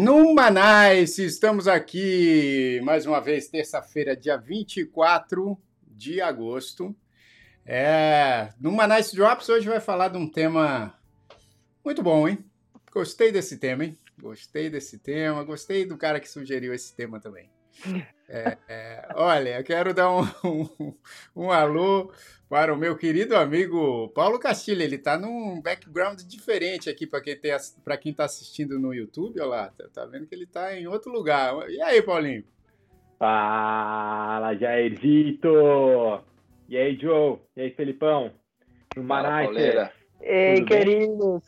No Manais, estamos aqui mais uma vez, terça-feira, dia 24 de agosto. É, no Manais Drops, hoje vai falar de um tema muito bom, hein? Gostei desse tema, hein? Gostei desse tema, gostei do cara que sugeriu esse tema também. É, é, olha, eu quero dar um, um, um, alô para o meu querido amigo Paulo Castilho. Ele está num background diferente aqui para quem para quem está assistindo no YouTube. Olha lá, tá, tá vendo que ele está em outro lugar. E aí, Paulinho? Fala, Jairzito! E aí, Joe? E aí, Felipão? No Manaus. Ei, queridos!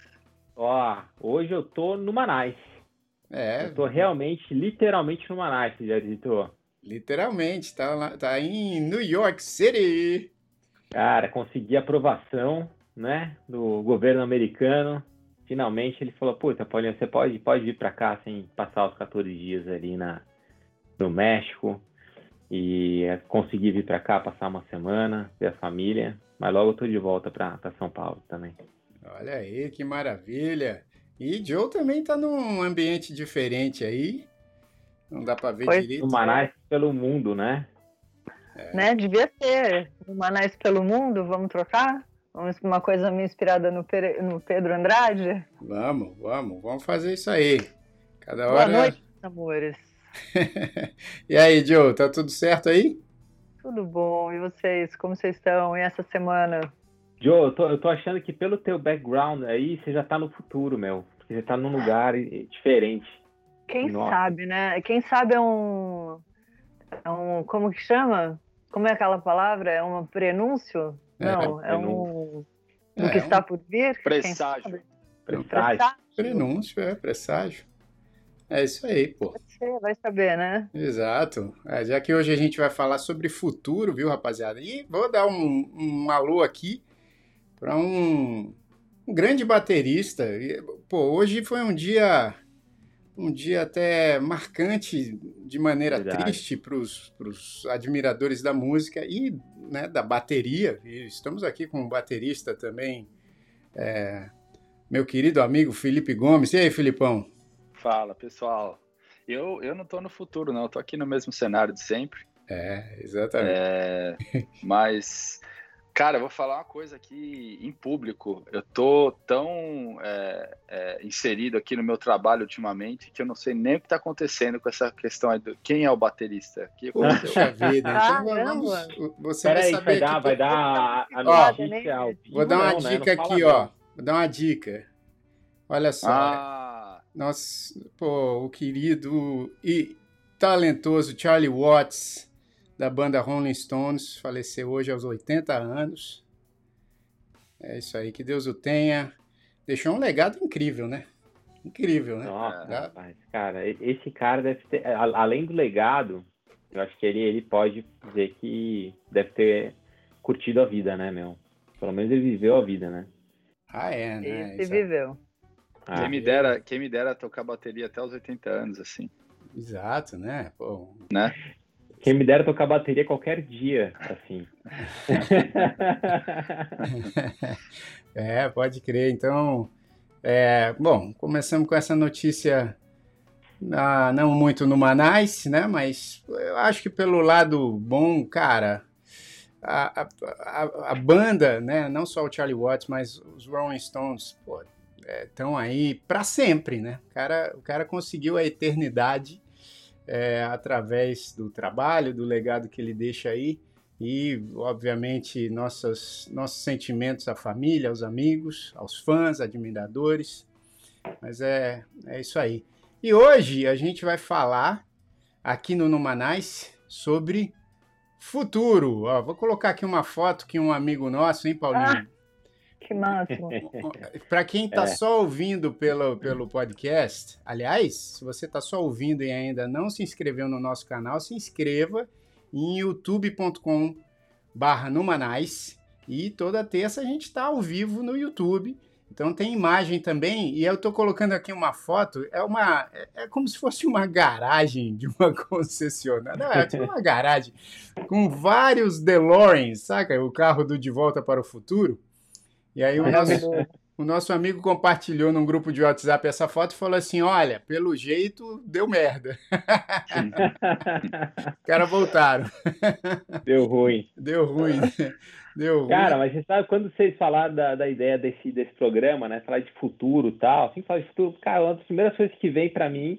Ó, hoje eu tô no Manaus. É. Eu tô realmente, literalmente no Manaus, Jairzito. Literalmente, tá, lá, tá em New York City. Cara, consegui aprovação, né, do governo americano. Finalmente ele falou, puta, Paulinho, você pode, pode vir para cá sem passar os 14 dias ali na, no México. E consegui vir para cá, passar uma semana, ver a família. Mas logo eu tô de volta para São Paulo também. Olha aí, que maravilha. E Joe também tá num ambiente diferente aí. Não dá para ver pois direito. O Manaus pelo mundo, né? É. Né? Devia ser. O Manaus pelo mundo, vamos trocar? Vamos uma coisa meio inspirada no, no Pedro Andrade? Vamos, vamos, vamos fazer isso aí. Cada hora. Boa noite, amores. e aí, Joe, tá tudo certo aí? Tudo bom. E vocês, como vocês estão? E essa semana? Joe, eu tô, eu tô achando que pelo teu background aí, você já tá no futuro, meu. Você tá num lugar diferente. Quem Nossa. sabe, né? Quem sabe é um, é um. Como que chama? Como é aquela palavra? É um prenúncio? É, Não, é, é um. Do é, que está por vir? Presságio. Presságio. Prenúncio, é, presságio. É isso aí, pô. Você vai saber, né? Exato. É, já que hoje a gente vai falar sobre futuro, viu, rapaziada? E vou dar um, um alô aqui para um, um, grande baterista. E, pô, hoje foi um dia um dia até marcante de maneira Verdade. triste para os admiradores da música e né, da bateria. E estamos aqui com um baterista também, é, meu querido amigo Felipe Gomes. E aí, Filipão? Fala, pessoal. Eu, eu não estou no futuro, não. Estou aqui no mesmo cenário de sempre. É, exatamente. É, mas Cara, eu vou falar uma coisa aqui em público. Eu tô tão é, é, inserido aqui no meu trabalho ultimamente que eu não sei nem o que está acontecendo com essa questão aí do quem é o baterista. Que Poxa vida, então vamos, você Pera vai aí, saber vai dar, que... vai dar a, a notícia ó, Vou dar uma não, né? dica né? aqui, ó. Vou dar uma dica. Olha só. Ah. Nossa, pô, o querido e talentoso Charlie Watts da banda Rolling Stones, faleceu hoje aos 80 anos. É isso aí, que Deus o tenha. Deixou um legado incrível, né? Incrível, né? Nossa, rapaz, cara, esse cara deve ter, além do legado, eu acho que ele, ele pode dizer que deve ter curtido a vida, né, meu? Pelo menos ele viveu a vida, né? Ah, é, né? Ele viveu. Ah, quem, me dera, quem me dera tocar bateria até os 80 anos, assim. Exato, né? Pô. Né? Quem me dera tocar bateria qualquer dia, assim. é, pode crer. Então, é, bom, começamos com essa notícia ah, não muito no Manais, né? Mas eu acho que pelo lado bom, cara, a, a, a, banda, né? Não só o Charlie Watts, mas os Rolling Stones, estão é, aí para sempre, né? O cara, o cara conseguiu a eternidade é, através do trabalho, do legado que ele deixa aí e, obviamente, nossas, nossos sentimentos à família, aos amigos, aos fãs, admiradores. Mas é, é isso aí. E hoje a gente vai falar aqui no Numanais sobre futuro. Ó, vou colocar aqui uma foto que um amigo nosso, hein, Paulinho? Ah, que máximo. Para quem está é. só ouvindo pelo, pelo podcast, aliás, se você está só ouvindo e ainda não se inscreveu no nosso canal, se inscreva em youtube.com barra Numanais e toda terça a gente está ao vivo no YouTube. Então tem imagem também, e eu estou colocando aqui uma foto, é uma é, é, como se fosse uma garagem de uma concessionária. Não, é tipo uma garagem com vários DeLoreans, saca? O carro do De Volta para o Futuro. E aí o nosso, o nosso amigo compartilhou num grupo de WhatsApp essa foto e falou assim: olha, pelo jeito deu merda. Os caras voltaram. Deu ruim. Deu ruim. Deu ruim. Cara, mas você sabe, quando vocês falaram da, da ideia desse, desse programa, né? Falar de futuro e tal, assim, falar de futuro, cara, uma das primeiras coisas que vem para mim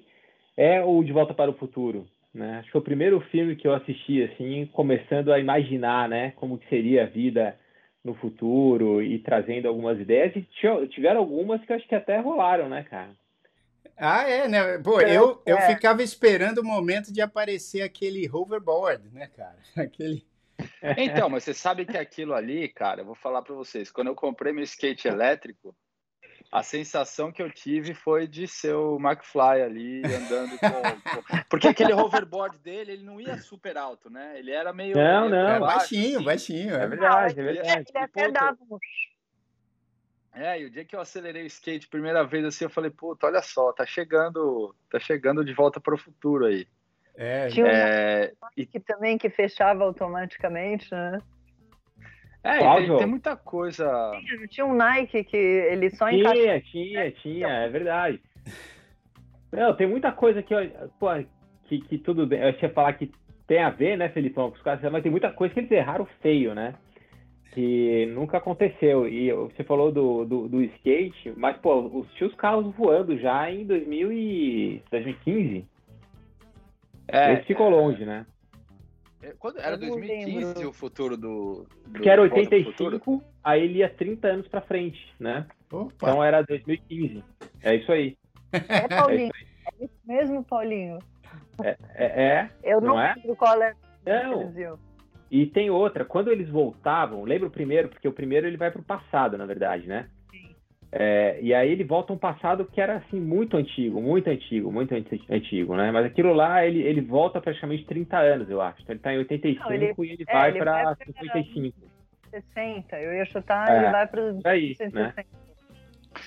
é o De Volta para o Futuro. Né? Acho que foi o primeiro filme que eu assisti, assim, começando a imaginar, né, como que seria a vida no futuro e trazendo algumas ideias. E tiveram algumas que eu acho que até rolaram, né, cara? Ah, é, né? Pô, é, eu, eu é. ficava esperando o momento de aparecer aquele hoverboard, né, cara? Aquele. Então, mas você sabe que aquilo ali, cara, eu vou falar para vocês, quando eu comprei meu skate elétrico, a sensação que eu tive foi de ser o McFly ali andando com, com, Porque aquele hoverboard dele, ele não ia super alto, né? Ele era meio. Não, não, baixo, baixinho, assim. baixinho. É verdade, é verdade. Ele até dava É, e o dia que eu acelerei o skate primeira vez assim, eu falei, puta, olha só, tá chegando, tá chegando de volta para o futuro aí. É, Tinha é, um e... que também que fechava automaticamente, né? É, tem, tem, muita coisa. Tinha, tinha um Nike que ele só encaixava. Tinha, tinha, tinha, é verdade. Não, tem muita coisa que, pô, que, que tudo bem. Eu ia falar que tem a ver, né, Felipão, com os caras, mas tem muita coisa que eles erraram feio, né? Que nunca aconteceu. E você falou do, do, do skate, mas, pô, os, tinha os carros voando já em 2000 e, 2015. É, Esse ficou longe, né? É, quando, era 2015 o futuro do. do que era 85, aí ele ia 30 anos pra frente, né? Opa. Então era 2015. É isso aí. É, Paulinho. É, isso mesmo, Paulinho. É, é, é Eu não, não é? lembro qual é. Não. E tem outra, quando eles voltavam, lembra o primeiro, porque o primeiro ele vai pro passado, na verdade, né? É, e aí ele volta a um passado que era assim muito antigo, muito antigo, muito antigo, né? Mas aquilo lá ele, ele volta praticamente 30 anos, eu acho. Então ele está em 85 Não, ele, e ele é, vai para 55. 60, eu ia chutar, é, ele vai para isso, né?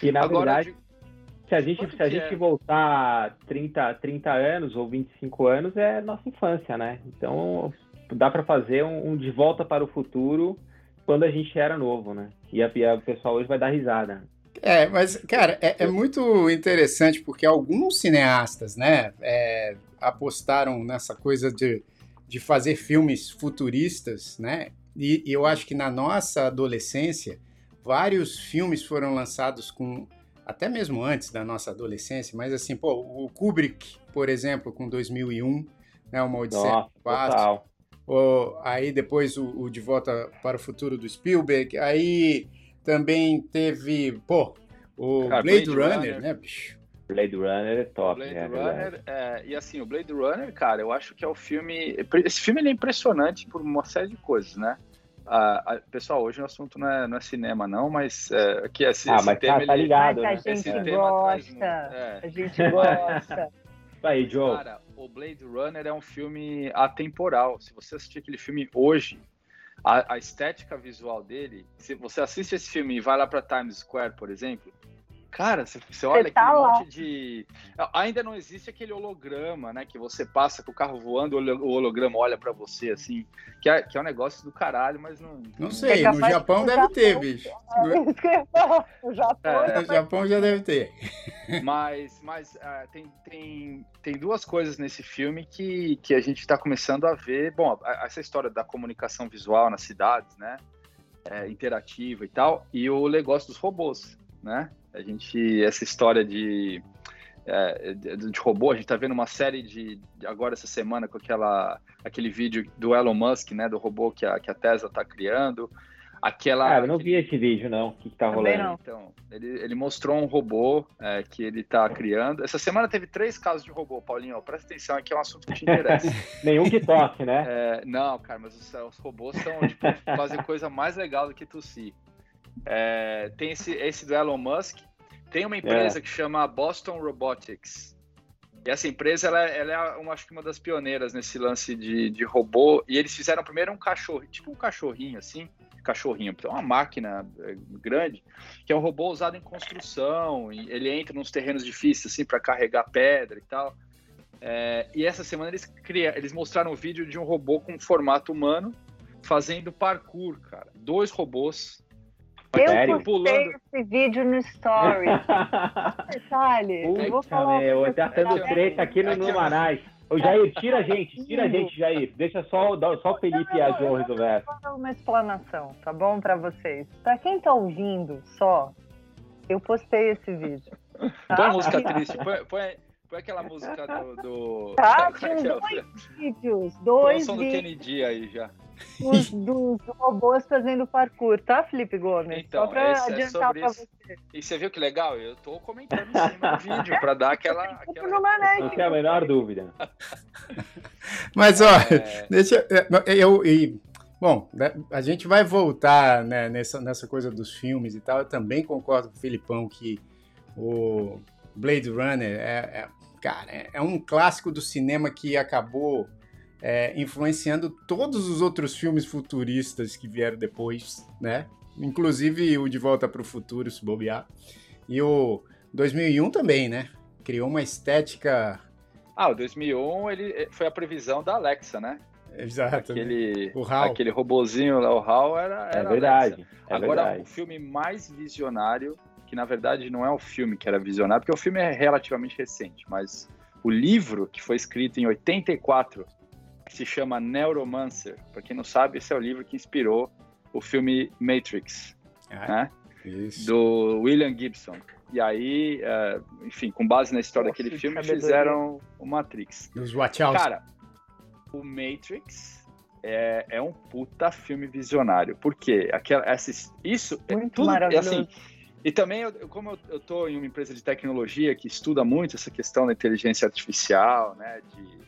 E na Agora, verdade, se a gente, se a gente é? voltar 30, 30 anos ou 25 anos, é nossa infância, né? Então dá para fazer um, um, de volta para o futuro quando a gente era novo, né? E, a, a, o pessoal hoje vai dar risada. É, mas, cara, é, é, muito interessante porque alguns cineastas, né, é, apostaram nessa coisa de, de fazer filmes futuristas, né, e, e, eu acho que na nossa adolescência, vários filmes foram lançados com, até mesmo antes da nossa adolescência, mas assim, pô, o Kubrick, por exemplo, com 2001, né, uma Odisseia Espaço, aí depois o, o De Volta para o Futuro do Spielberg, aí também teve, pô, o Cara, Blade, Blade, Runner, Runner, né, bicho? Blade Runner é top. Blade é, Runner, é, e assim, o Blade Runner, cara, eu acho que é o filme. Esse filme é impressionante por uma série de coisas, né? Ah, a, pessoal, hoje o assunto não é, não é cinema, não, mas é, que esse, ah, esse mas tema. Tá, tá ligado, né? a gente gosta. É. A gente gosta. Aí, Joe. Cara, o Blade Runner é um filme atemporal. Se você assistir aquele filme hoje, a, a, estética visual dele, se você assiste esse filme e vai lá para Times Square, por exemplo, Cara, você, você olha tá aquele lá. monte de. Ainda não existe aquele holograma, né? Que você passa com o carro voando, o holograma olha para você, assim. Que é, que é um negócio do caralho, mas não. Não sei, é no Japão deve Japão, ter, bicho. É, o Japão, é, no Japão já deve ter. Mas, mas uh, tem, tem, tem duas coisas nesse filme que, que a gente está começando a ver. Bom, essa história da comunicação visual nas cidades, né? É, interativa e tal, e o negócio dos robôs, né? A gente, essa história de, é, de, robô, a gente tá vendo uma série de, agora essa semana com aquela, aquele vídeo do Elon Musk, né, do robô que a, que a Tesla tá criando. Aquela, ah, eu não vi esse vídeo, não. O que, que tá rolando? Não. Então, ele, ele mostrou um robô é, que ele tá criando. Essa semana teve três casos de robô, Paulinho. Presta atenção, aqui é um assunto que te interessa. Nenhum que tosse, né? É, não, cara, mas os, os robôs são, tipo, fazem coisa mais legal do que tossir. É, tem esse, esse do Elon Musk. Tem uma empresa é. que chama Boston Robotics. E essa empresa, ela, ela é, uma, acho que uma das pioneiras nesse lance de, de robô. E eles fizeram primeiro um cachorro, tipo um cachorrinho assim, cachorrinho, então uma máquina é, grande, que é um robô usado em construção. ele entra nos terrenos difíceis assim para carregar pedra e tal. É, e essa semana eles criam, eles mostraram um vídeo de um robô com formato humano fazendo parkour, cara. Dois robôs Eu Sério? postei esse vídeo no Story. Detalhe. eu vou falar. Meu, tá tendo treta aqui no Numanais. Ô, Jair, tira a gente, tira a gente, Jair. Deixa só, só o Felipe e a João resolver. Vou dar uma explanação, tá bom para vocês? Para quem tá ouvindo só, eu postei esse vídeo. Tá? Põe a música triste, põe, põe, põe aquela música do. do... Tá, tinha dois vídeos, dois. Põe o som do Kennedy aí já os, dos robôs fazendo parkour, tá, Felipe Gomes? Então, Só pra é adiantar é pra você. E você viu que legal? Eu tô comentando em cima do vídeo pra dar aquela. aquela... Não tem a menor dúvida. Mas, ó, é... deixa eu. eu bom, né, a gente vai voltar né, nessa, nessa coisa dos filmes e tal. Eu também concordo com o Filipão que o Blade Runner é, é cara, é, é um clássico do cinema que acabou é, influenciando todos os outros filmes futuristas que vieram depois, né? Inclusive o De Volta para o Futuro, se bobear. E o 2001 também, né? Criou uma estética... Ah, o 2001 ele eh, foi a previsão da Alexa, né? Exato. Aquele, o HAL. aquele robozinho lá, o HAL, era, era É verdade. É Agora, verdade. o filme mais visionário, que na verdade não é o filme que era visionário, porque o filme é relativamente recente, mas o livro que foi escrito em 84 que se chama Neuromancer. Para quem não sabe, esse é o livro que inspirou o filme Matrix, ah, né? Isso. Do William Gibson. E aí, uh, enfim, com base na história Nossa, daquele filme, fizeram o Matrix. Os Watch Out. Cara, o Matrix é, é um puta filme visionário. Porque aquela, essa, isso é muito é tudo, maravilhoso. Assim, e também, eu, como eu, eu tô em uma empresa de tecnologia que estuda muito essa questão da inteligência artificial, né, de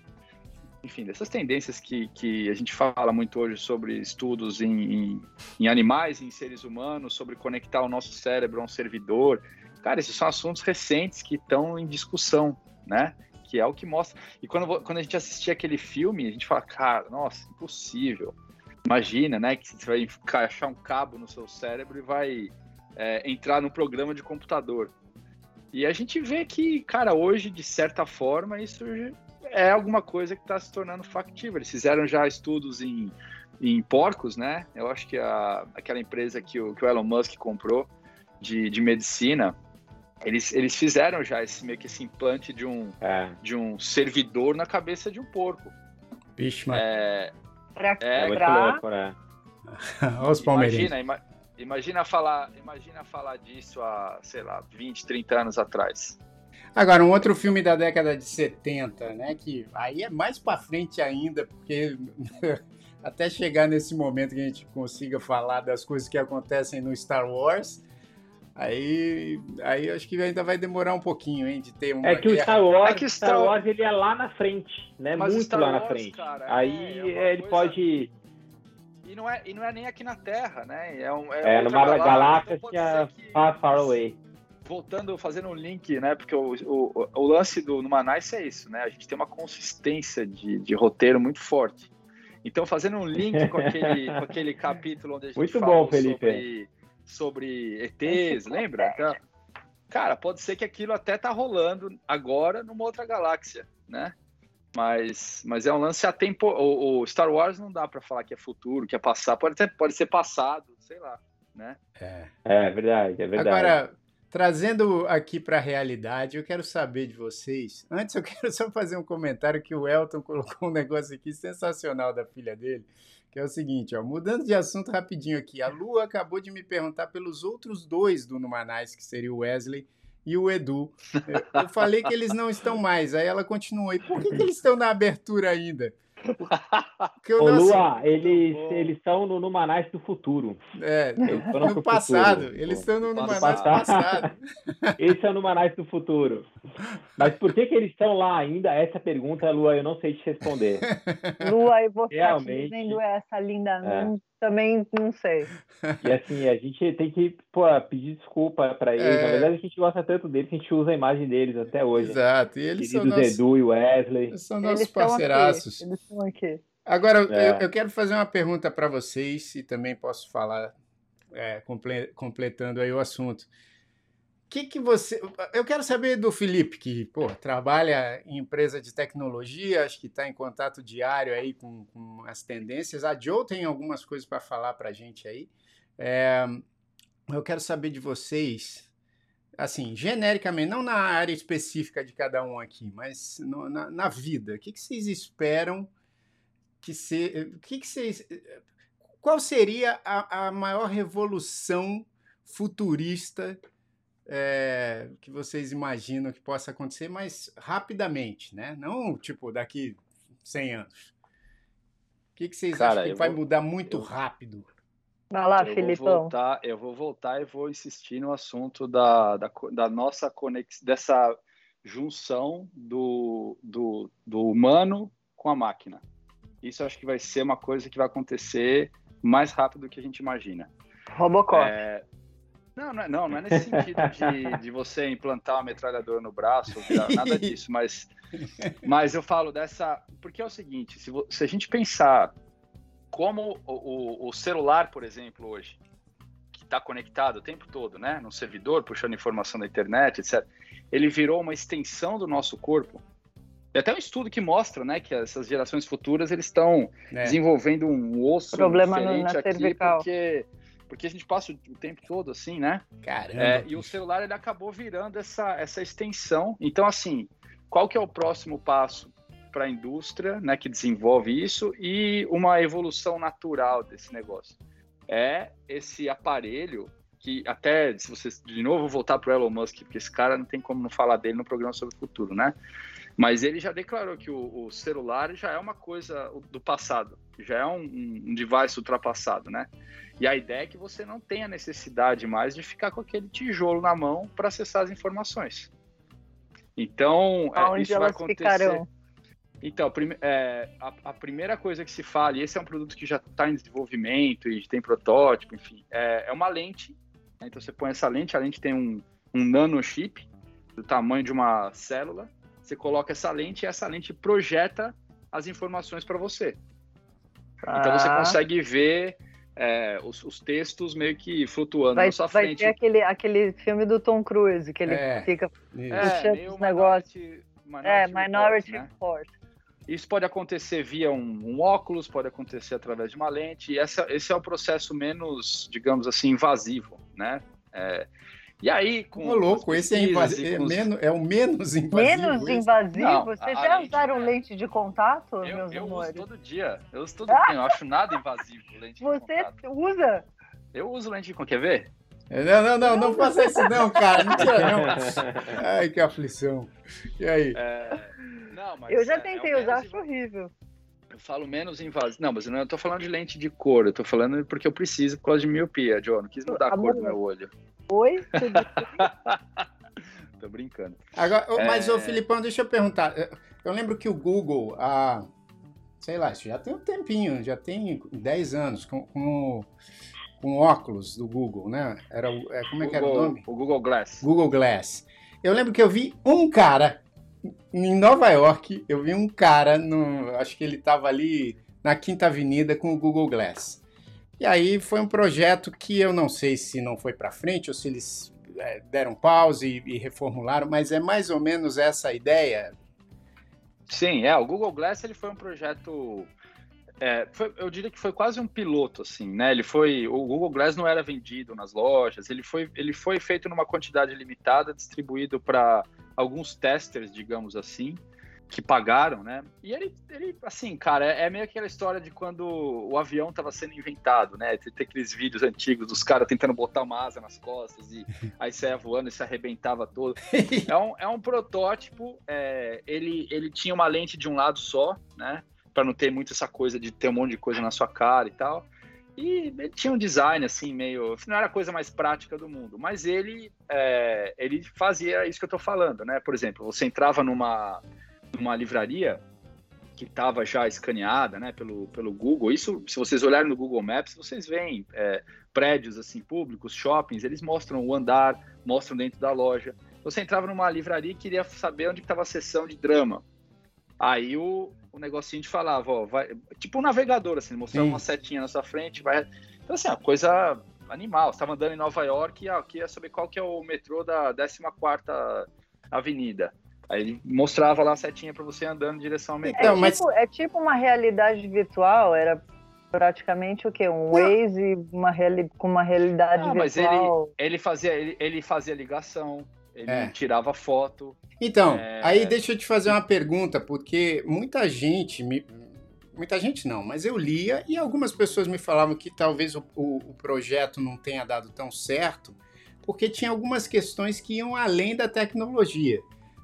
enfim, dessas tendências que, que a gente fala muito hoje sobre estudos em, em, em animais, em seres humanos, sobre conectar o nosso cérebro a um servidor. Cara, esses são assuntos recentes que estão em discussão, né? Que é o que mostra. E quando, quando a gente assistia aquele filme, a gente fala, cara, nossa, impossível. Imagina, né? Que você vai encaixar um cabo no seu cérebro e vai é, entrar no programa de computador. E a gente vê que, cara, hoje, de certa forma, isso é alguma coisa que está se tornando factível. Eles fizeram já estudos em, em porcos, né? Eu acho que a, aquela empresa que o, que o Elon Musk comprou de, de medicina, eles, eles fizeram já esse meio que esse implante de um, é. de um servidor na cabeça de um porco. Vixe, mas... É, pra, é, pra... louco, né? Os palmeirenses. Imagina, imagina, falar, imagina falar disso há, sei lá, 20, 30 anos atrás. Agora, um outro filme da década de 70, né? Que aí é mais para frente ainda, porque até chegar nesse momento que a gente consiga falar das coisas que acontecem no Star Wars, aí, aí acho que ainda vai demorar um pouquinho, hein, de ter uma É que guerra. o Star Wars, é que Star... Star Wars ele é lá na frente, né? Mas Muito Star lá Wars, na frente. Cara, aí é, é ele coisa... pode e não, é, e não é nem aqui na Terra, né? É, um, é, é numa galáxia então que é far, far away voltando, fazendo um link, né? Porque o, o, o lance do no Manais é isso, né? A gente tem uma consistência de, de roteiro muito forte. Então, fazendo um link com aquele, com aquele capítulo onde a gente muito falou bom, Felipe. sobre, sobre ETs, lembra? Então, cara, pode ser que aquilo até tá rolando agora numa outra galáxia, né? Mas, mas é um lance a tempo. O, o Star Wars não dá para falar que é futuro, que é passado. Pode, até, pode ser passado, sei lá, né? É, é verdade, é verdade. Agora, Trazendo aqui para a realidade, eu quero saber de vocês. Antes, eu quero só fazer um comentário que o Elton colocou um negócio aqui sensacional da filha dele, que é o seguinte, ó, mudando de assunto rapidinho aqui. A Lu acabou de me perguntar pelos outros dois do Numanais, que seria o Wesley e o Edu. Eu, falei que eles não estão mais, aí ela continuou. E por que, que eles estão na abertura ainda? Ô, Lua, eles, eles estão no Numanais do futuro. É, no, no passado. Futuro. Eles estão no Numanais do passado. Esse é o Numanais do futuro. Mas por que, que eles estão lá ainda? Essa pergunta, Lua, eu não sei te responder. Lua, e você Realmente, dizendo essa linda é também não sei. E assim, a gente tem que pô, pedir desculpa para eles. É... Na verdade, a gente gosta tanto deles que a gente usa a imagem deles até hoje. Exato. E eles Queridos são nossos... Edu e Wesley. Eles são nossos eles parceiraços. Eles estão aqui. Agora, é. eu, eu, quero fazer uma pergunta para vocês e também posso falar, é, completando aí o assunto que, que você. Eu quero saber do Felipe, que pô, trabalha em empresa de tecnologia, acho que está em contato diário aí com, com, as tendências. A Joe tem algumas coisas para falar para a gente aí. É, eu quero saber de vocês, assim, genericamente, não na área específica de cada um aqui, mas no, na, na, vida. O que, que vocês esperam que se, o que, que vocês, qual seria a, a maior revolução futurista é, que vocês imaginam que possa acontecer, mas rapidamente, né? Não tipo daqui 100 anos. O que, que vocês Cara, acham que vai vou, mudar muito eu, rápido? Vai lá, eu Filipão. Vou voltar, eu vou voltar e vou insistir no assunto da, da, da nossa conexão, dessa junção do, do, do humano com a máquina. Isso acho que vai ser uma coisa que vai acontecer mais rápido do que a gente imagina. Robocop. É, não, não é, não, não é nesse sentido de, de você implantar uma metralhadora no braço, nada disso, mas, mas eu falo dessa. Porque é o seguinte: se, se a gente pensar como o, o, o celular, por exemplo, hoje, que está conectado o tempo todo, né, no servidor, puxando informação da internet, etc., ele virou uma extensão do nosso corpo. Tem até um estudo que mostra, né, que essas gerações futuras eles estão é. desenvolvendo um osso Problema diferente aqui, cervical. porque porque a gente passa o tempo todo assim, né? Caramba. É, e o celular ele acabou virando essa, essa extensão. Então, assim, qual que é o próximo passo para a indústria, né, que desenvolve isso e uma evolução natural desse negócio? É esse aparelho que até se você de novo voltar para o Elon Musk, porque esse cara não tem como não falar dele no programa sobre o futuro, né? Mas ele já declarou que o, o celular já é uma coisa do passado, já é um, um device ultrapassado, né? E a ideia é que você não tenha necessidade mais de ficar com aquele tijolo na mão para acessar as informações. Então, é, isso vai acontecer. Ficarão? Então, é, a, a, primeira coisa que se fala, e esse é um produto que já está em desenvolvimento e tem protótipo, enfim, é, é uma lente. Né? Então, você põe essa lente, a lente tem um, um nanochip do tamanho de uma célula, você coloca essa lente e essa lente projeta as informações para você. Ah. Então você consegue ver é, os, os, textos meio que flutuando vai, na sua vai frente. Vai ter aquele, aquele filme do Tom Cruise, que ele é, fica puxando é, os negócios. É, Minority Report. Né? Isso pode acontecer via um, um, óculos, pode acontecer através de uma lente, e essa, esse é o processo menos, digamos assim, invasivo, né? É, e aí, com. Ô, louco, esse é, invasivo, é, menos, é o menos invasivo. Menos esse? invasivo? Não, Vocês já usaram é... lente de contato, eu, meus eu amores? Eu uso todo dia. Eu uso todo dia. Eu acho nada invasivo lente Você usa? Eu uso lente de contato. Quer ver? É, não, não, não, não faça isso não, cara. Não tira não. Ai, que aflição. E aí? É... Não, mas eu já é, tentei é usar, acho horrível. Eu falo menos invasivo. Não, mas eu não tô falando de lente de cor. Eu tô falando porque eu preciso por causa de miopia, John. Não quis mudar a cor do meu olho. Oi? Tô brincando. Agora, é... Mas, ô Filipão, deixa eu perguntar. Eu lembro que o Google, há, sei lá, já tem um tempinho, já tem 10 anos, com, com, com óculos do Google, né? Era, é, como é Google, que era o nome? O Google Glass. Google Glass. Eu lembro que eu vi um cara em Nova York, eu vi um cara, no, acho que ele estava ali na Quinta Avenida com o Google Glass. E aí foi um projeto que eu não sei se não foi para frente ou se eles é, deram pause e, e, reformularam, mas é mais ou menos essa ideia. Sim, é. O Google Glass ele foi um projeto, é, foi, eu diria que foi quase um piloto, assim, né? Ele foi, o Google Glass não era vendido nas lojas, ele foi, ele foi feito numa quantidade limitada, distribuído para alguns testers, digamos assim que pagaram, né? E ele, ele assim, cara, é, é, meio aquela história de quando o avião estava sendo inventado, né? Tem, tem aqueles vídeos antigos dos caras tentando botar uma asa nas costas e aí saia voando e se arrebentava todo. é, um, é um protótipo, é, ele, ele tinha uma lente de um lado só, né? Para não ter muito essa coisa de ter um monte de coisa na sua cara e tal. E ele tinha um design assim meio, não era a coisa mais prática do mundo, mas ele é, ele fazia isso que eu tô falando, né? Por exemplo, você entrava numa uma livraria que estava já escaneada né, pelo, pelo Google. Isso, se vocês olharem no Google Maps, vocês veem é, prédios assim públicos, shoppings, eles mostram o andar, mostram dentro da loja. Você entrava numa livraria e queria saber onde estava a seção de drama. Aí o, o negocinho te falava, ó, vai, tipo um navegador, assim, mostrava uma setinha na sua frente, vai. Então, assim, a coisa animal. Você estava andando em Nova York e ah, queria saber qual que é o metrô da 14 Avenida. Aí ele mostrava lá a setinha para você andando em direção ao metrô. É, tipo, é tipo uma realidade virtual, era praticamente o quê? Um Waze uma reali com uma realidade Não, virtual. Mas ele, ele fazia ele, ele fazia ligação, ele é. tirava foto. Então, é... aí deixa eu te fazer uma pergunta, porque muita gente me, muita gente não, mas eu lia e algumas pessoas me falavam que talvez o, o, o, projeto não tenha dado tão certo, porque tinha algumas questões que iam além da tecnologia.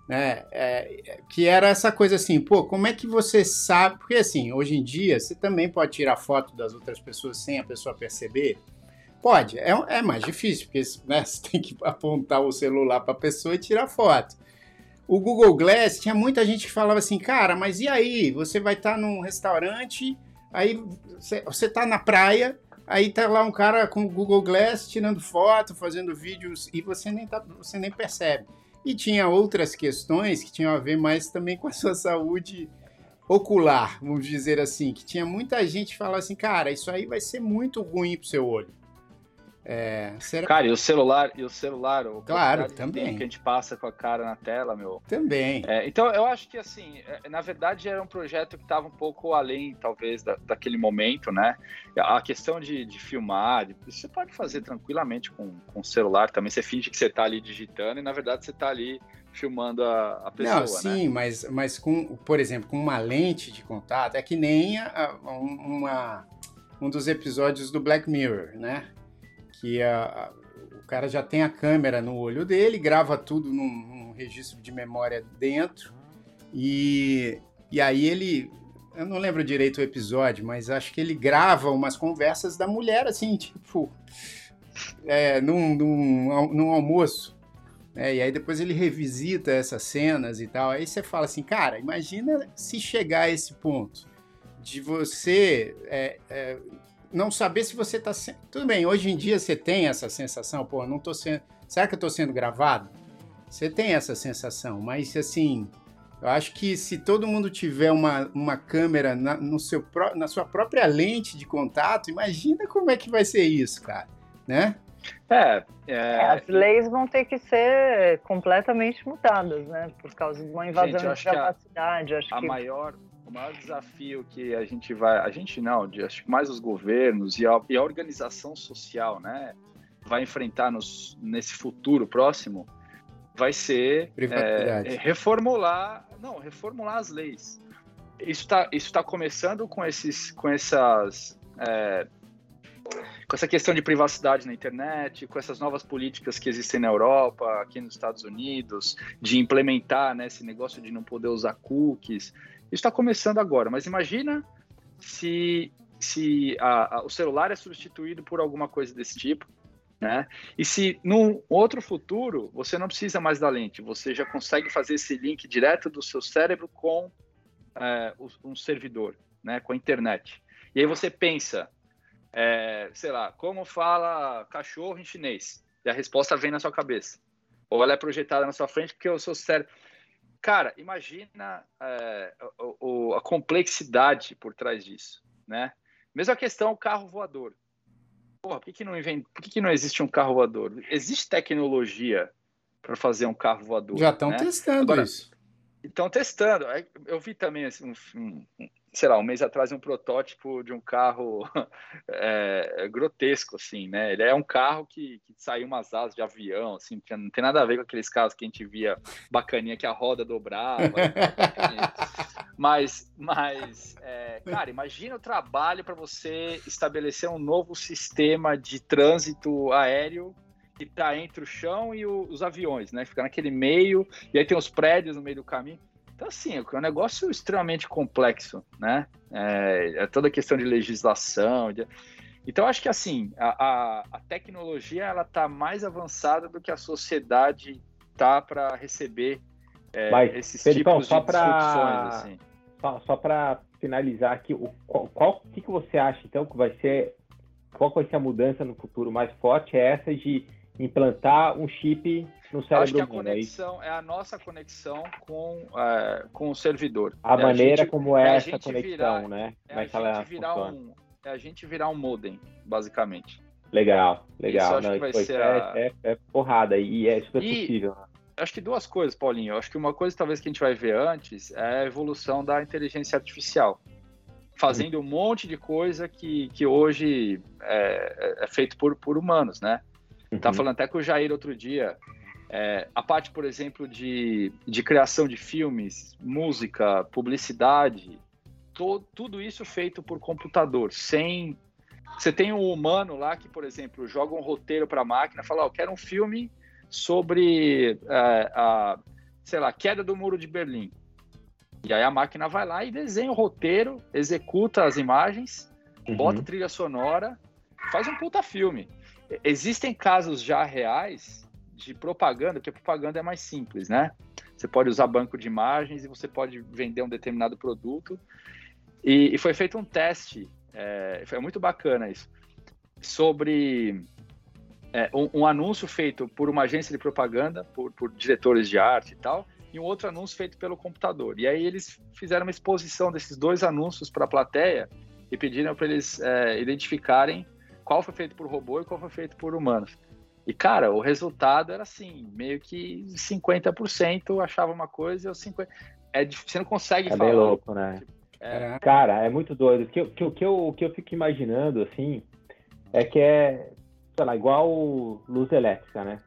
Né? É, que era essa coisa assim, pô, como é que você sabe? Porque assim, hoje em dia você também pode tirar foto das outras pessoas sem a pessoa perceber. Pode, é, é mais difícil, porque né, você tem que apontar o celular para a pessoa e tirar foto o Google Glass, tinha muita gente que falava assim, cara, mas e aí? Você vai estar tá num restaurante, aí você está na praia, aí tá lá um cara com o Google Glass tirando foto, fazendo vídeos, e você nem, tá, você nem percebe. E tinha outras questões que tinham a ver mais também com a sua saúde ocular, vamos dizer assim, que tinha muita gente que falava assim, cara, isso aí vai ser muito ruim pro seu olho. É, será... Cara, e o celular, e o celular, o claro, também que a gente passa com a cara na tela, meu. Também. É, então eu acho que assim, é, na verdade era um projeto que estava um pouco além, talvez, da, daquele momento, né? A questão de, de filmar, de, você pode fazer tranquilamente com, com o celular também. Você finge que você está ali digitando e na verdade você está ali filmando a, a pessoa. Não, né? sim, né? mas, mas com, por exemplo, com uma lente de contato, é que nem a, uma, um dos episódios do Black Mirror, né? Que a, a, o cara já tem a câmera no olho dele, grava tudo num, num registro de memória dentro, e, e aí ele. Eu não lembro direito o episódio, mas acho que ele grava umas conversas da mulher, assim, tipo, é, num, num, num almoço. É, e aí depois ele revisita essas cenas e tal. Aí você fala assim, cara, imagina se chegar a esse ponto de você é, é, não saber se você está sendo. Tudo bem, hoje em dia você tem essa sensação, pô, não tô sendo. Será que eu estou sendo gravado? Você tem essa sensação, mas assim, eu acho que se todo mundo tiver uma, uma câmera na, no seu, na sua própria lente de contato, imagina como é que vai ser isso, cara, né? É, é... As leis vão ter que ser completamente mudadas, né? Por causa de uma invasão Gente, de privacidade. A, acho a que... maior, o maior desafio que a gente vai, a gente não, acho que mais os governos e a, e a organização social, né, vai enfrentar nos, nesse futuro próximo, vai ser é, reformular, não, reformular as leis. Isso está isso tá começando com esses, com essas é, com essa questão de privacidade na internet, com essas novas políticas que existem na Europa, aqui nos Estados Unidos, de implementar né, esse negócio de não poder usar cookies. Isso está começando agora, mas imagina se, se a, a, o celular é substituído por alguma coisa desse tipo, né? E se num outro futuro você não precisa mais da lente, você já consegue fazer esse link direto do seu cérebro com é, um servidor, né? Com a internet. E aí você pensa, é, sei lá, como fala cachorro em chinês? E a resposta vem na sua cabeça. Ou ela é projetada na sua frente porque o seu cérebro Cara, imagina é, o, a complexidade por trás disso, né? Mesma questão, o carro voador. Porra, por que, que não invent... por que, que não existe um carro voador? Existe tecnologia para fazer um carro voador. Já estão né? testando Agora, isso. Estão testando. Eu vi também assim, um, um, sei lá, um mês atrás um protótipo de um carro é, grotesco, assim, né? Ele é um carro que, que saiu umas asas de avião, assim, não tem nada a ver com aqueles carros que a gente via bacaninha que a roda dobrava. mas, mas é, cara, imagina o trabalho para você estabelecer um novo sistema de trânsito aéreo que está entre o chão e o, os aviões, né? Fica naquele meio, e aí tem os prédios no meio do caminho. Então, assim, é um negócio extremamente complexo, né? É, é toda a questão de legislação. De... Então, acho que, assim, a, a, a tecnologia ela está mais avançada do que a sociedade tá para receber é, Mas, esses Felipão, tipos de pra, Assim. Só, só para finalizar aqui, o, qual, qual que, que você acha, então, que vai ser... Qual vai ser a mudança no futuro mais forte? É essa de implantar um chip no cérebro Acho que a humano, é conexão é, é, a nossa conexão com, é, com o servidor. A é maneira a gente, como é, é essa conexão, virar, né? É a, gente virar um, é a gente virar um modem, basicamente. Legal, legal. Isso, Não, vai ser a... é, é, porrada e é super e, possível. Né? Acho que duas coisas, Paulinho. Acho que uma coisa talvez que a gente vai ver antes é a evolução da inteligência artificial fazendo um monte de coisa que, que hoje é, é, é feito por, por humanos, né? Uhum. Tava falando até com o Jair outro dia. É, a parte, por exemplo, de, de criação de filmes, música, publicidade, to, tudo isso feito por computador, sem. Você tem um humano lá que, por exemplo, joga um roteiro para a máquina, fala: oh, eu quero um filme sobre é, a, sei lá, queda do muro de Berlim. E aí a máquina vai lá e desenha o roteiro, executa as imagens, uhum. bota trilha sonora, faz um puta filme. Existem casos já reais de propaganda, porque propaganda é mais simples, né? Você pode usar banco de imagens e você pode vender um determinado produto. E, e foi feito um teste, é, foi muito bacana isso, sobre é, um, um, anúncio feito por uma agência de propaganda, por, por diretores de arte e tal, e um outro anúncio feito pelo computador. E aí eles fizeram uma exposição desses dois anúncios para a plateia e pediram para eles é, identificarem qual foi feito por robô e qual foi feito por humanos. E, cara, o resultado era assim, meio que 50% achava uma coisa e os 50%. É, você não consegue é falar. É bem louco, né? É... Cara, é muito doido. O que, que, que, eu, o que eu fico imaginando, assim, é que é, sei lá, igual luz elétrica, né?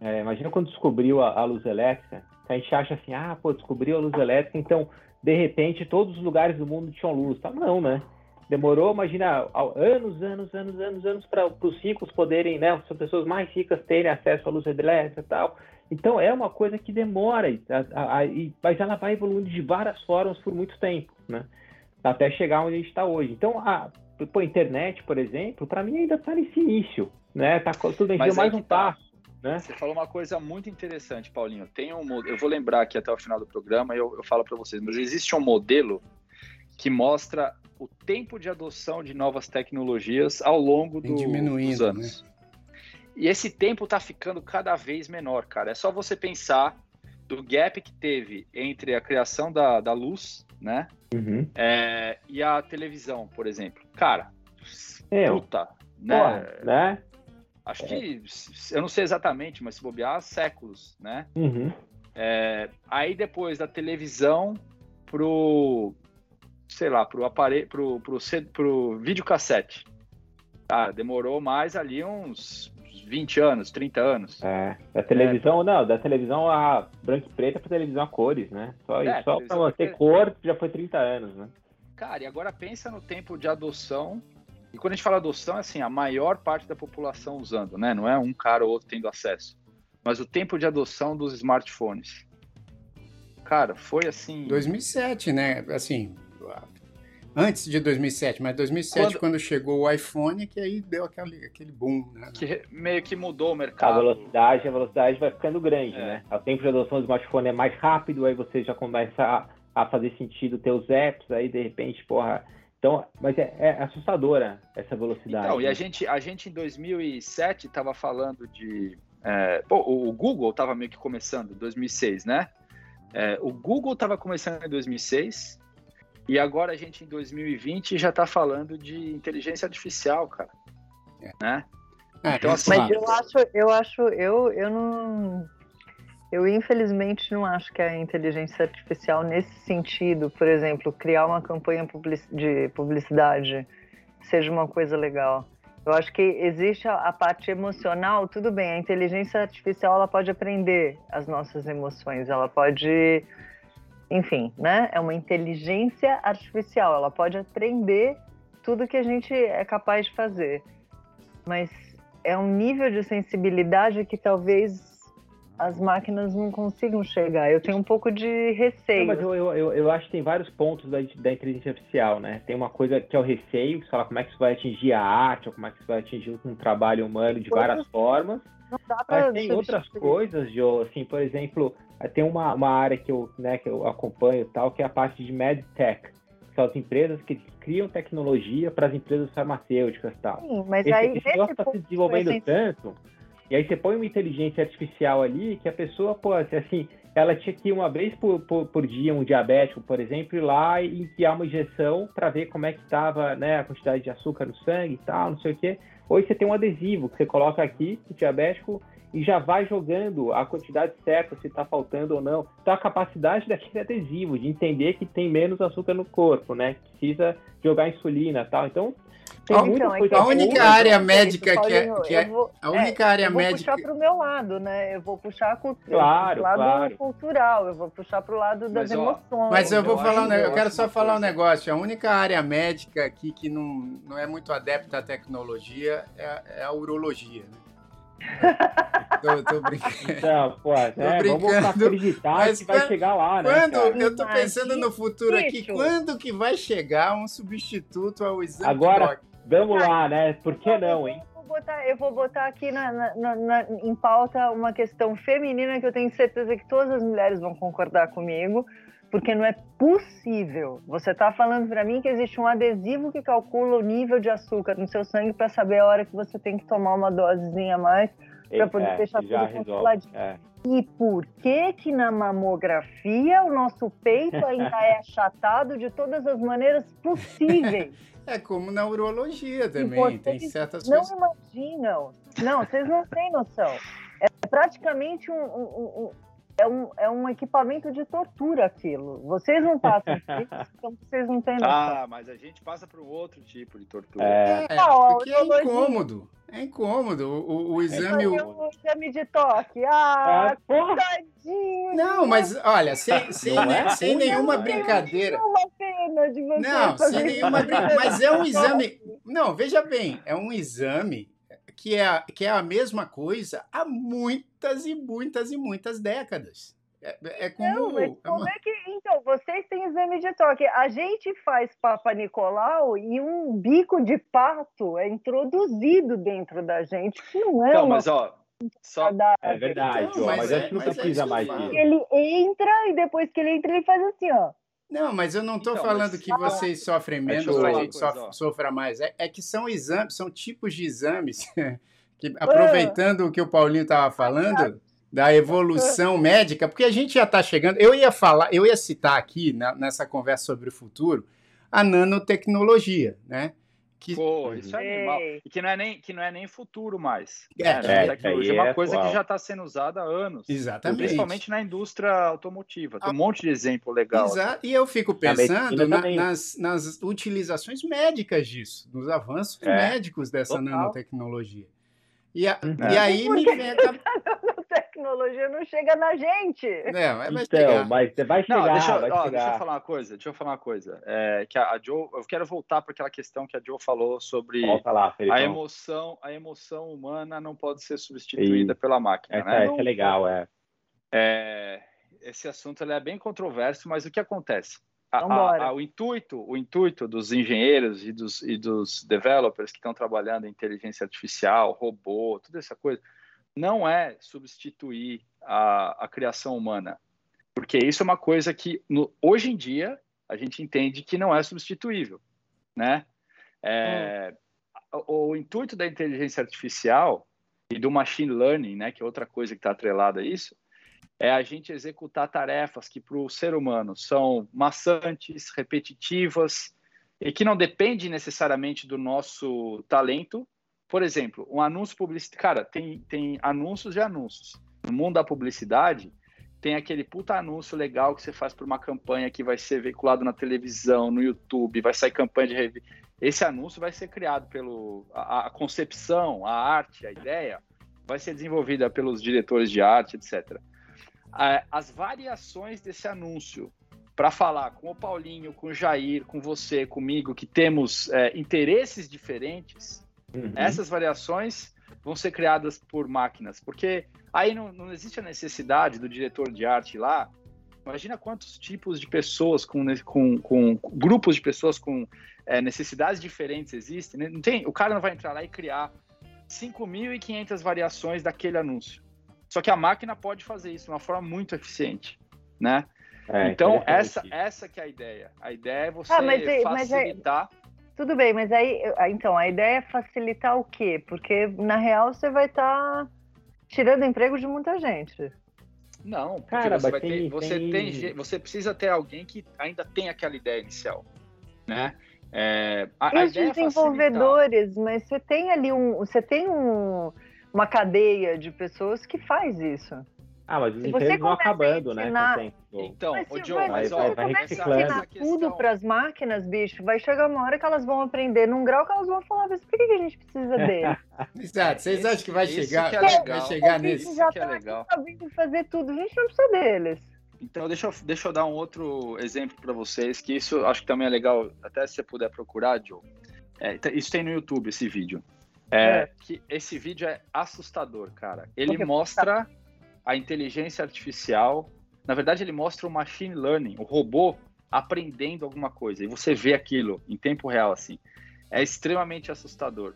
É, imagina quando descobriu a, a, luz elétrica, a gente acha assim, ah, pô, descobriu a luz elétrica, então, de repente, todos os lugares do mundo tinham luz. Tá? Não, né? Demorou, imagina, anos, anos, anos, anos, anos para os ricos poderem, né, as pessoas mais ricas terem acesso à luz elétrica e tal. Então é uma coisa que demora, a, a, a, mas ela vai evoluindo de várias formas por muito tempo, né? Até chegar onde a gente está hoje. Então a, a internet, por exemplo, para mim ainda está nesse início, né? Tá tudo bem, mais um tá. passo. Né? Você falou uma coisa muito interessante, Paulinho. Tem um, eu vou lembrar aqui até o final do programa e eu, eu falo para vocês, mas existe um modelo que mostra o tempo de adoção de novas tecnologias ao longo do, dos anos. Né? E esse tempo está ficando cada vez menor, cara. É só você pensar do gap que teve entre a criação da, da luz, né? Uhum. É, e a televisão, por exemplo. Cara, é, puta, né? Porra, né? Acho é. que, eu não sei exatamente, mas se bobear, séculos, né? Uhum. É, aí depois da televisão pro, sei lá, pro aparelho, pro, pro, pro videocassete. Cara, demorou mais ali uns 20 anos, 30 anos. É, da televisão, é. não, da televisão a branco e preta pra televisão a cores, né? Só, é, só pra manter cor já foi 30 anos, né? Cara, e agora pensa no tempo de adoção. E quando a gente fala adoção, é assim, a maior parte da população usando, né? Não é um cara ou outro tendo acesso. Mas o tempo de adoção dos smartphones. Cara, foi assim. 2007, né? Assim, antes de 2007, mas 2007 quando, quando chegou o iPhone que aí deu aquele, aquele boom, né? Que meio que mudou o mercado. A velocidade, a velocidade vai ficando grande, é. né? O tempo de adoção do smartphone é mais rápido, aí você já começa a, a fazer sentido ter os apps, aí de repente, porra, então, mas é, é, assustadora essa velocidade. Então, e a gente, a gente em 2007 estava falando de. É, pô, o Google estava meio que começando, 2006, né? É, o Google estava começando em 2006, e agora a gente em 2020 já está falando de inteligência artificial, cara. É. Né? É, então, assim, Mas eu acho, eu acho, eu, eu não. Eu infelizmente não acho que a inteligência artificial, nesse sentido, por exemplo, criar uma campanha de publicidade seja uma coisa legal. Eu acho que existe a, a parte emocional, tudo bem, a inteligência artificial ela pode aprender as nossas emoções, ela pode enfim, né? É uma inteligência artificial, ela pode aprender tudo que a gente é capaz de fazer. Mas é um nível de sensibilidade que talvez as máquinas não consigam chegar. Eu tenho um pouco de receio. Não, mas eu, eu, eu, acho que tem vários pontos da, da inteligência artificial, né? Tem uma coisa que é o receio, que fala como é que isso vai atingir a arte, ou como é que isso vai atingir um trabalho humano de várias formas. Não dá pra mas tem outras coisas, Joe, assim, por exemplo, tem uma, uma área que eu, né, que eu acompanho tal, que é a parte de medtech, que são as empresas que criam tecnologia para as empresas farmacêuticas tal. Sim, mas esse, aí esse negócio está se desenvolvendo tanto, e aí você põe uma inteligência artificial ali que a pessoa, pô, assim, ela tinha que ir uma vez por, por, por dia, um diabético, por exemplo, ir lá e enfiar uma injeção para ver como é que estava né, a quantidade de açúcar no sangue e tal, não sei o quê. Hoje você tem um adesivo que você coloca aqui, o diabético, e já vai jogando a quantidade certa, se está faltando ou não. Então a capacidade daquele adesivo de entender que tem menos açúcar no corpo, né? Precisa jogar insulina tal. Então tem muita então, coisa a única boa, área médica isso, que é, que é vou, a única é, área eu vou médica puxar para o meu lado, né? Eu vou puxar para o claro, lado claro. cultural, eu vou puxar para o lado das mas, emoções. Mas eu vou falar, um, eu quero só falar um negócio. A única área médica aqui que não, não é muito adepta à tecnologia é, é a urologia, né? tô, tô, brincando. Então, pô, é, vamos acreditar mas que vai chegar lá, né? Quando, cara? eu tô pensando no futuro aqui, quando que vai chegar um substituto ao exame Agora, vamos lá, né? Por que não, hein? Botar, eu vou botar aqui na, na, na, em pauta uma questão feminina que eu tenho certeza que todas as mulheres vão concordar comigo porque não é possível. Você está falando para mim que existe um adesivo que calcula o nível de açúcar no seu sangue para saber a hora que você tem que tomar uma dosezinha a mais para poder é, deixar tudo controladinho. É. E por que que na mamografia o nosso peito ainda é achatado de todas as maneiras possíveis? É como na urologia também, tem certas não coisas... Não imaginam, não, vocês não têm noção. É praticamente um, um, é um, é um equipamento de tortura aquilo. Vocês não passam por isso, então vocês não têm noção. Ah, mas a gente passa por um outro tipo de tortura. É, é porque é incômodo. É incômodo. O, o exame. O exame de toque. Ah, é, tadinho. Não, mas olha, sem, sem, é? sem nenhuma brincadeira. Uma pena de você não, sem nenhuma brincadeira. Mas é um exame. Não, veja bem, é um exame que é, que é a mesma coisa há muitas e muitas e muitas décadas. É, é como. Não, mas é como é que. Então, vocês têm exame de toque. A gente faz Papa Nicolau e um bico de pato é introduzido dentro da gente, que não é. Então, uma... mas ó. Só... É verdade, não, mas, mas, a gente é, nunca precisa mais disso. Ele entra e depois que ele entra, ele faz assim, ó. Não, mas eu não estou então, falando mas... que vocês sofrem menos ou a gente coisa, sofra mais. É, é, que são exames, são tipos de exames que, aproveitando o que o Paulinho estava falando da evolução médica, porque a gente já está chegando. Eu ia falar, eu ia citar aqui na, nessa conversa sobre o futuro a nanotecnologia, né? Que... Pô, isso é animal. E que não é nem, que não é nem futuro mais. É, né? é, é uma é coisa atual. que já está sendo usada há anos. Exatamente. Principalmente na indústria automotiva. Tem um monte de exemplo legal. Exato. E eu fico pensando na, nas, nas utilizações médicas disso, nos avanços é. médicos dessa Total. nanotecnologia. E, a, uhum. e aí me vem a tecnologia não chega na gente. Não, é, mas então, mas você vai chegar, não, deixa, eu, ó, deixa, eu falar uma coisa, deixa eu falar uma coisa. É, que a, a Joe, eu quero voltar para aquela questão que a Joe falou sobre lá, a emoção, a emoção humana não pode ser substituída e... pela máquina, essa, né? Essa é legal, é. é esse assunto é bem controverso, mas o que acontece? A, a, a, o intuito, o intuito dos engenheiros e dos, e dos developers que estão trabalhando em inteligência artificial, robô, toda essa coisa, não é substituir a, a criação humana, porque isso é uma coisa que no, hoje em dia a gente entende que não é substituível, né? É, hum. o, o, intuito da inteligência artificial e do machine learning, né, que é outra coisa que está atrelada a isso, é a gente executar tarefas que para o ser humano são maçantes, repetitivas e que não dependem necessariamente do nosso talento, por exemplo, um anúncio publicitário. Cara, tem, tem anúncios e anúncios. No mundo da publicidade, tem aquele puta anúncio legal que você faz para uma campanha que vai ser veiculado na televisão, no YouTube, vai sair campanha de revista. Esse anúncio vai ser criado pelo. A, a, concepção, a arte, a ideia, vai ser desenvolvida pelos diretores de arte, etc. As variações desse anúncio para falar com o Paulinho, com o Jair, com você, comigo, que temos é, interesses diferentes, Uhum. Essas variações vão ser criadas por máquinas, porque aí não, não existe a necessidade do diretor de arte lá. Imagina quantos tipos de pessoas com, com, com grupos de pessoas com é, necessidades diferentes existem. Né? Não tem, o cara não vai entrar lá e criar 5.500 variações daquele anúncio. Só que a máquina pode fazer isso de uma forma muito eficiente, né? É, então, essa, essa que é a ideia. A ideia é você ah, mas, facilitar... Mas é tudo bem, mas aí, então, a ideia é facilitar o quê? Porque, na real, você vai estar tá tirando emprego de muita gente. Não, cara, você, tem, ter, você, tem... tem... você precisa ter alguém que ainda tem aquela ideia inicial, né? É, a, a os é desenvolvedores, é mas você tem ali um, você tem um, uma cadeia de pessoas que faz isso. Ah, mas os se empregos vão acabando, né? ensinar... né? Então, mas, o Joe, mas, mas vai, vai ensinar tudo para as máquinas, bicho, vai chegar uma hora que elas vão aprender num grau que elas vão falar, mas por que a gente precisa dele? Exato, vocês acham que vai chegar, que é vai chegar nesse? Já que é tá legal. sabendo fazer tudo, a gente não precisa deles. Então, deixa eu, deixa eu dar um outro exemplo para vocês, que isso acho que também é legal, até se você puder procurar, Joe. É, isso tem no YouTube, esse vídeo. É, é. que esse vídeo é assustador, cara. Ele mostra a inteligência artificial. Na verdade, ele mostra o machine learning, o robô aprendendo alguma coisa. E você vê aquilo em tempo real, assim. É extremamente assustador.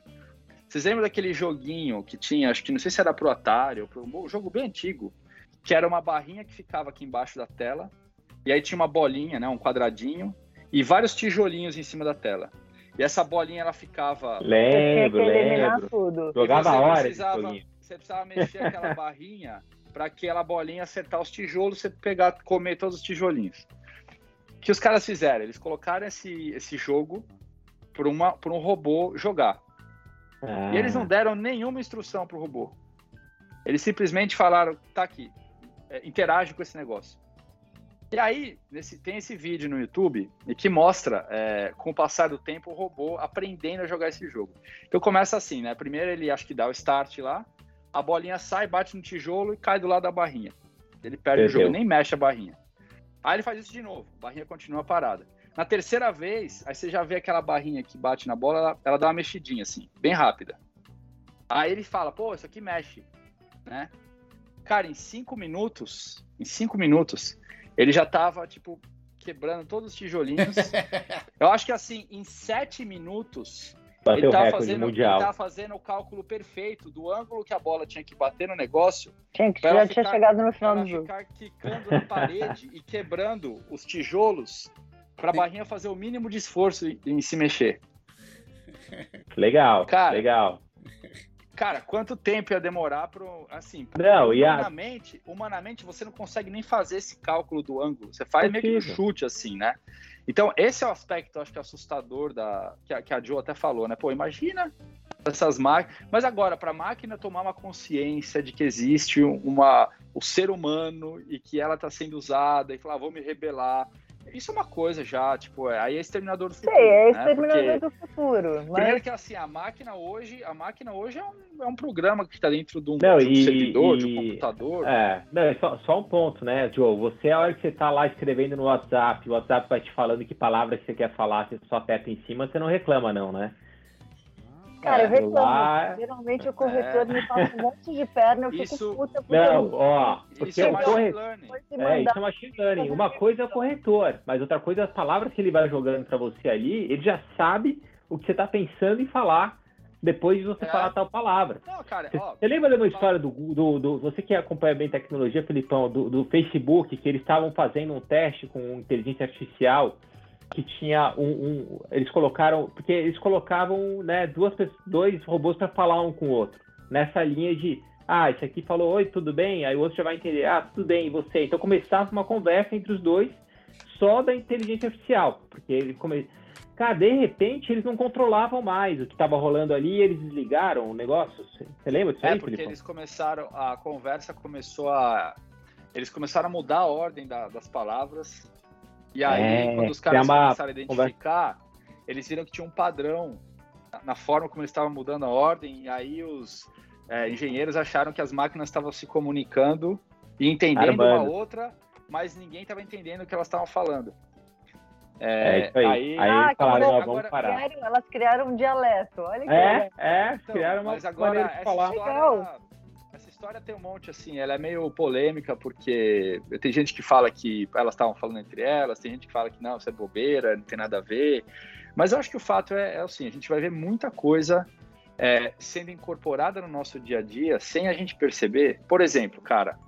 Vocês lembram daquele joguinho que tinha, acho que não sei se era pro Atari ou pro um jogo bem antigo, que era uma barrinha que ficava aqui embaixo da tela, e aí tinha uma bolinha, né, um quadradinho, e vários tijolinhos em cima da tela. E essa bolinha ela ficava. Lembro, lembro. Tudo. Jogava hora. Precisava, você precisava mexer aquela barrinha para aquela bolinha acertar os tijolos, você pegar, comer todos os tijolinhos. O que os caras fizeram? Eles colocaram esse, esse jogo para um robô jogar. Ah. E eles não deram nenhuma instrução para o robô. Eles simplesmente falaram, tá aqui, é, interage com esse negócio. E aí, nesse, tem esse vídeo no YouTube que mostra, é, com o passar do tempo, o robô aprendendo a jogar esse jogo. Então começa assim, né? Primeiro ele acho que dá o start lá, a bolinha sai, bate no tijolo e cai do lado da barrinha. Ele perde Entendeu. o jogo, nem mexe a barrinha. Aí ele faz isso de novo, a barrinha continua parada. Na terceira vez, aí você já vê aquela barrinha que bate na bola, ela, ela dá uma mexidinha assim, bem rápida. Aí ele fala, pô, isso aqui mexe, né? Cara, em cinco minutos, em cinco minutos, ele já tava, tipo, quebrando todos os tijolinhos. Eu acho que assim, em sete minutos, Bateu ele tá, fazendo, mundial. ele tá fazendo o cálculo perfeito do ângulo que a bola tinha que bater no negócio. Tinha que já tinha chegado no final do jogo. ficar quicando na parede e quebrando os tijolos para a barrinha fazer o mínimo de esforço em se mexer. Legal, cara, legal. Cara, quanto tempo ia demorar para assim, não, humanamente, a... humanamente você não consegue nem fazer esse cálculo do ângulo. Você faz meio que um chute assim, né? Então, esse é o aspecto, acho que assustador da que a, que a até falou, né? Pô, imagina essas máquinas. Mas agora, para a máquina tomar uma consciência de que existe uma, o ser humano e que ela está sendo usada e falar, ah, vou me rebelar. Isso é uma coisa já, tipo, é, aí é exterminador do futuro. Sim, é exterminador né? do futuro. Mas... Primeiro que assim, a máquina hoje, a máquina hoje é um, é um programa que está dentro de um, não, de um e, servidor, e... de um computador. É, não, só, só, um ponto, né, Joe? Você, a hora que você está lá escrevendo no WhatsApp, o WhatsApp vai te falando que palavras você quer falar, você só aperta em cima, você não reclama, não, né? Cara, é, eu reclamo. Lá... Geralmente o corretor é... me passa um monte de perna, eu isso... fico puta por Não, ó, porque isso é, o corretor... é, isso é machine learning. Uma coisa é o corretor, mas outra coisa é as palavras que ele vai jogando para você ali, ele já sabe o que você tá pensando em falar depois de você é. falar tal palavra. Não, cara, você, ó, você lembra de uma história do, do, do, Você que acompanha bem tecnologia, Felipão, do, do Facebook, que eles estavam fazendo um teste com inteligência artificial que tinha um, um, eles colocaram porque eles colocavam né duas dois robôs para falar um com o outro nessa linha de ah esse aqui falou oi tudo bem aí o outro já vai entender ah tudo bem e você então começava uma conversa entre os dois só da inteligência artificial porque ele come... cara de repente eles não controlavam mais o que estava rolando ali eles desligaram o negócio você lembra disso é aí, porque Felipe? eles começaram a conversa começou a eles começaram a mudar a ordem da, das palavras e aí, é, quando os caras uma... começaram a identificar, eles viram que tinha um padrão na forma como eles estavam mudando a ordem, e aí os é, engenheiros acharam que as máquinas estavam se comunicando e entendendo uma outra, mas ninguém estava entendendo o que elas estavam falando. É, é, isso aí. Aí, aí ah, falaram, agora, vamos parar. Criaram, elas criaram um dialeto, olha que É, é, então, criaram uma mas agora, de falar. História, história tem um monte, assim, ela é meio polêmica, porque tem gente que fala que elas estavam falando entre elas, tem gente que fala que não, isso é bobeira, não tem nada a ver. Mas eu acho que o fato é, é assim, a gente vai ver muita coisa é, sendo incorporada no nosso dia a dia sem a gente perceber. Por exemplo, cara,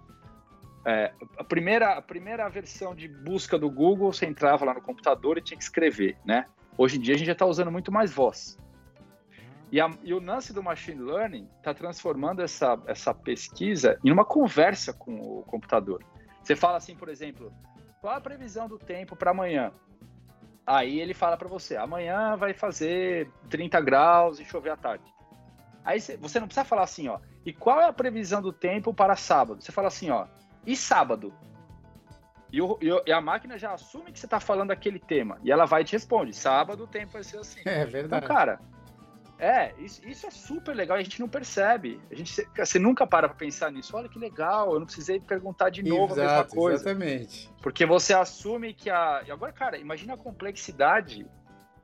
é, a, primeira, a primeira versão de busca do Google, você entrava lá no computador e tinha que escrever, né? Hoje em dia a gente já está usando muito mais voz. E, a, e o lance do machine learning está transformando essa, essa pesquisa em uma conversa com o computador. Você fala assim, por exemplo, qual a previsão do tempo para amanhã? Aí ele fala para você, amanhã vai fazer 30 graus e chover à tarde. Aí você não precisa falar assim, ó, E qual é a previsão do tempo para sábado? Você fala assim, ó, e sábado? E, o, e, a máquina já assume que você está falando aquele tema. E ela vai e te responde: sábado o tempo vai ser assim. É verdade. Então, cara, é, isso, isso, é super legal e a gente não percebe. A gente, você nunca para pra pensar nisso. Olha que legal, eu não precisei perguntar de novo Exato, a mesma coisa. Exatamente. Porque você assume que a. E agora, cara, imagina a complexidade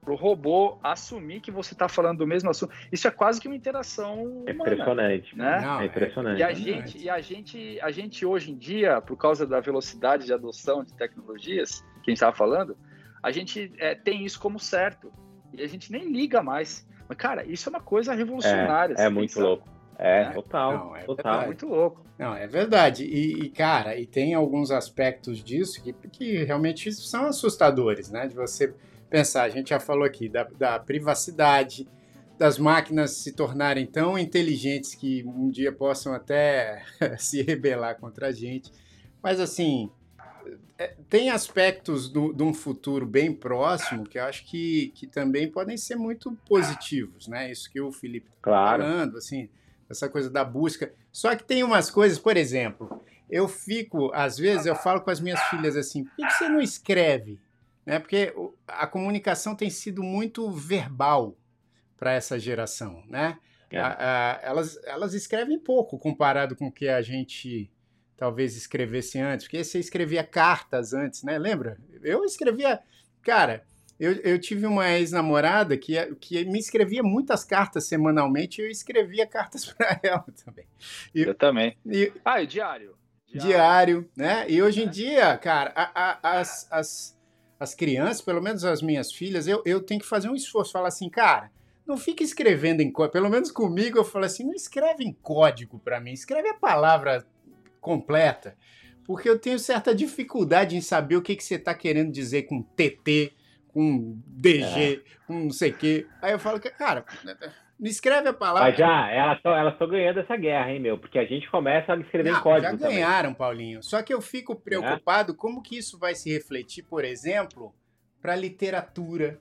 pro robô assumir que você está falando do mesmo assunto. Isso é quase que uma interação é impressionante, né? Não, é impressionante. E a gente, e a gente, a gente hoje em dia, por causa da velocidade de adoção de tecnologias que a gente estava falando, a gente é, tem isso como certo e a gente nem liga mais. Mas cara, isso é uma coisa revolucionária. É, é muito pensa. louco. É, é, total, Não, é total. Verdade. Muito louco. Não, é verdade. E, e, cara, e tem alguns aspectos disso que, que realmente são assustadores, né? De você pensar, a gente já falou aqui da, da privacidade, das máquinas se tornarem tão inteligentes que um dia possam até se rebelar contra a gente. Mas assim, é, tem aspectos do, de um futuro bem próximo que eu acho que, que também podem ser muito positivos, né? Isso que o Felipe está claro. falando, assim, essa coisa da busca. Só que tem umas coisas, por exemplo, eu fico, às vezes, eu falo com as minhas filhas assim, por que você não escreve? né? Porque a comunicação tem sido muito verbal para essa geração, né? É. A, a, elas, elas escrevem pouco comparado com o que a gente talvez escrevesse antes, porque você escrevia cartas antes, né? Lembra? Eu escrevia, cara, eu, eu tive uma ex-namorada que, que me escrevia muitas cartas semanalmente e eu escrevia cartas para ela também. E, eu também. E, ah, e diário. diário. Diário, né? E hoje em é. dia, cara, a, as, as as crianças, pelo menos as minhas filhas, eu, eu tenho que fazer um esforço, falar assim, cara, não fica escrevendo em código. Pelo menos comigo eu falo assim, não escreve em código para mim, escreve a palavra completa, porque eu tenho certa dificuldade em saber o que, que você está querendo dizer com TT, com DG, é. com não sei o quê. Aí eu falo, cara, me escreve a palavra. Mas já, elas estão elas ganhando essa guerra, hein, meu? Porque a gente começa a escrever Não, em código. Já ganharam, também. Paulinho. Só que eu fico preocupado é? como que isso vai se refletir, por exemplo, para literatura,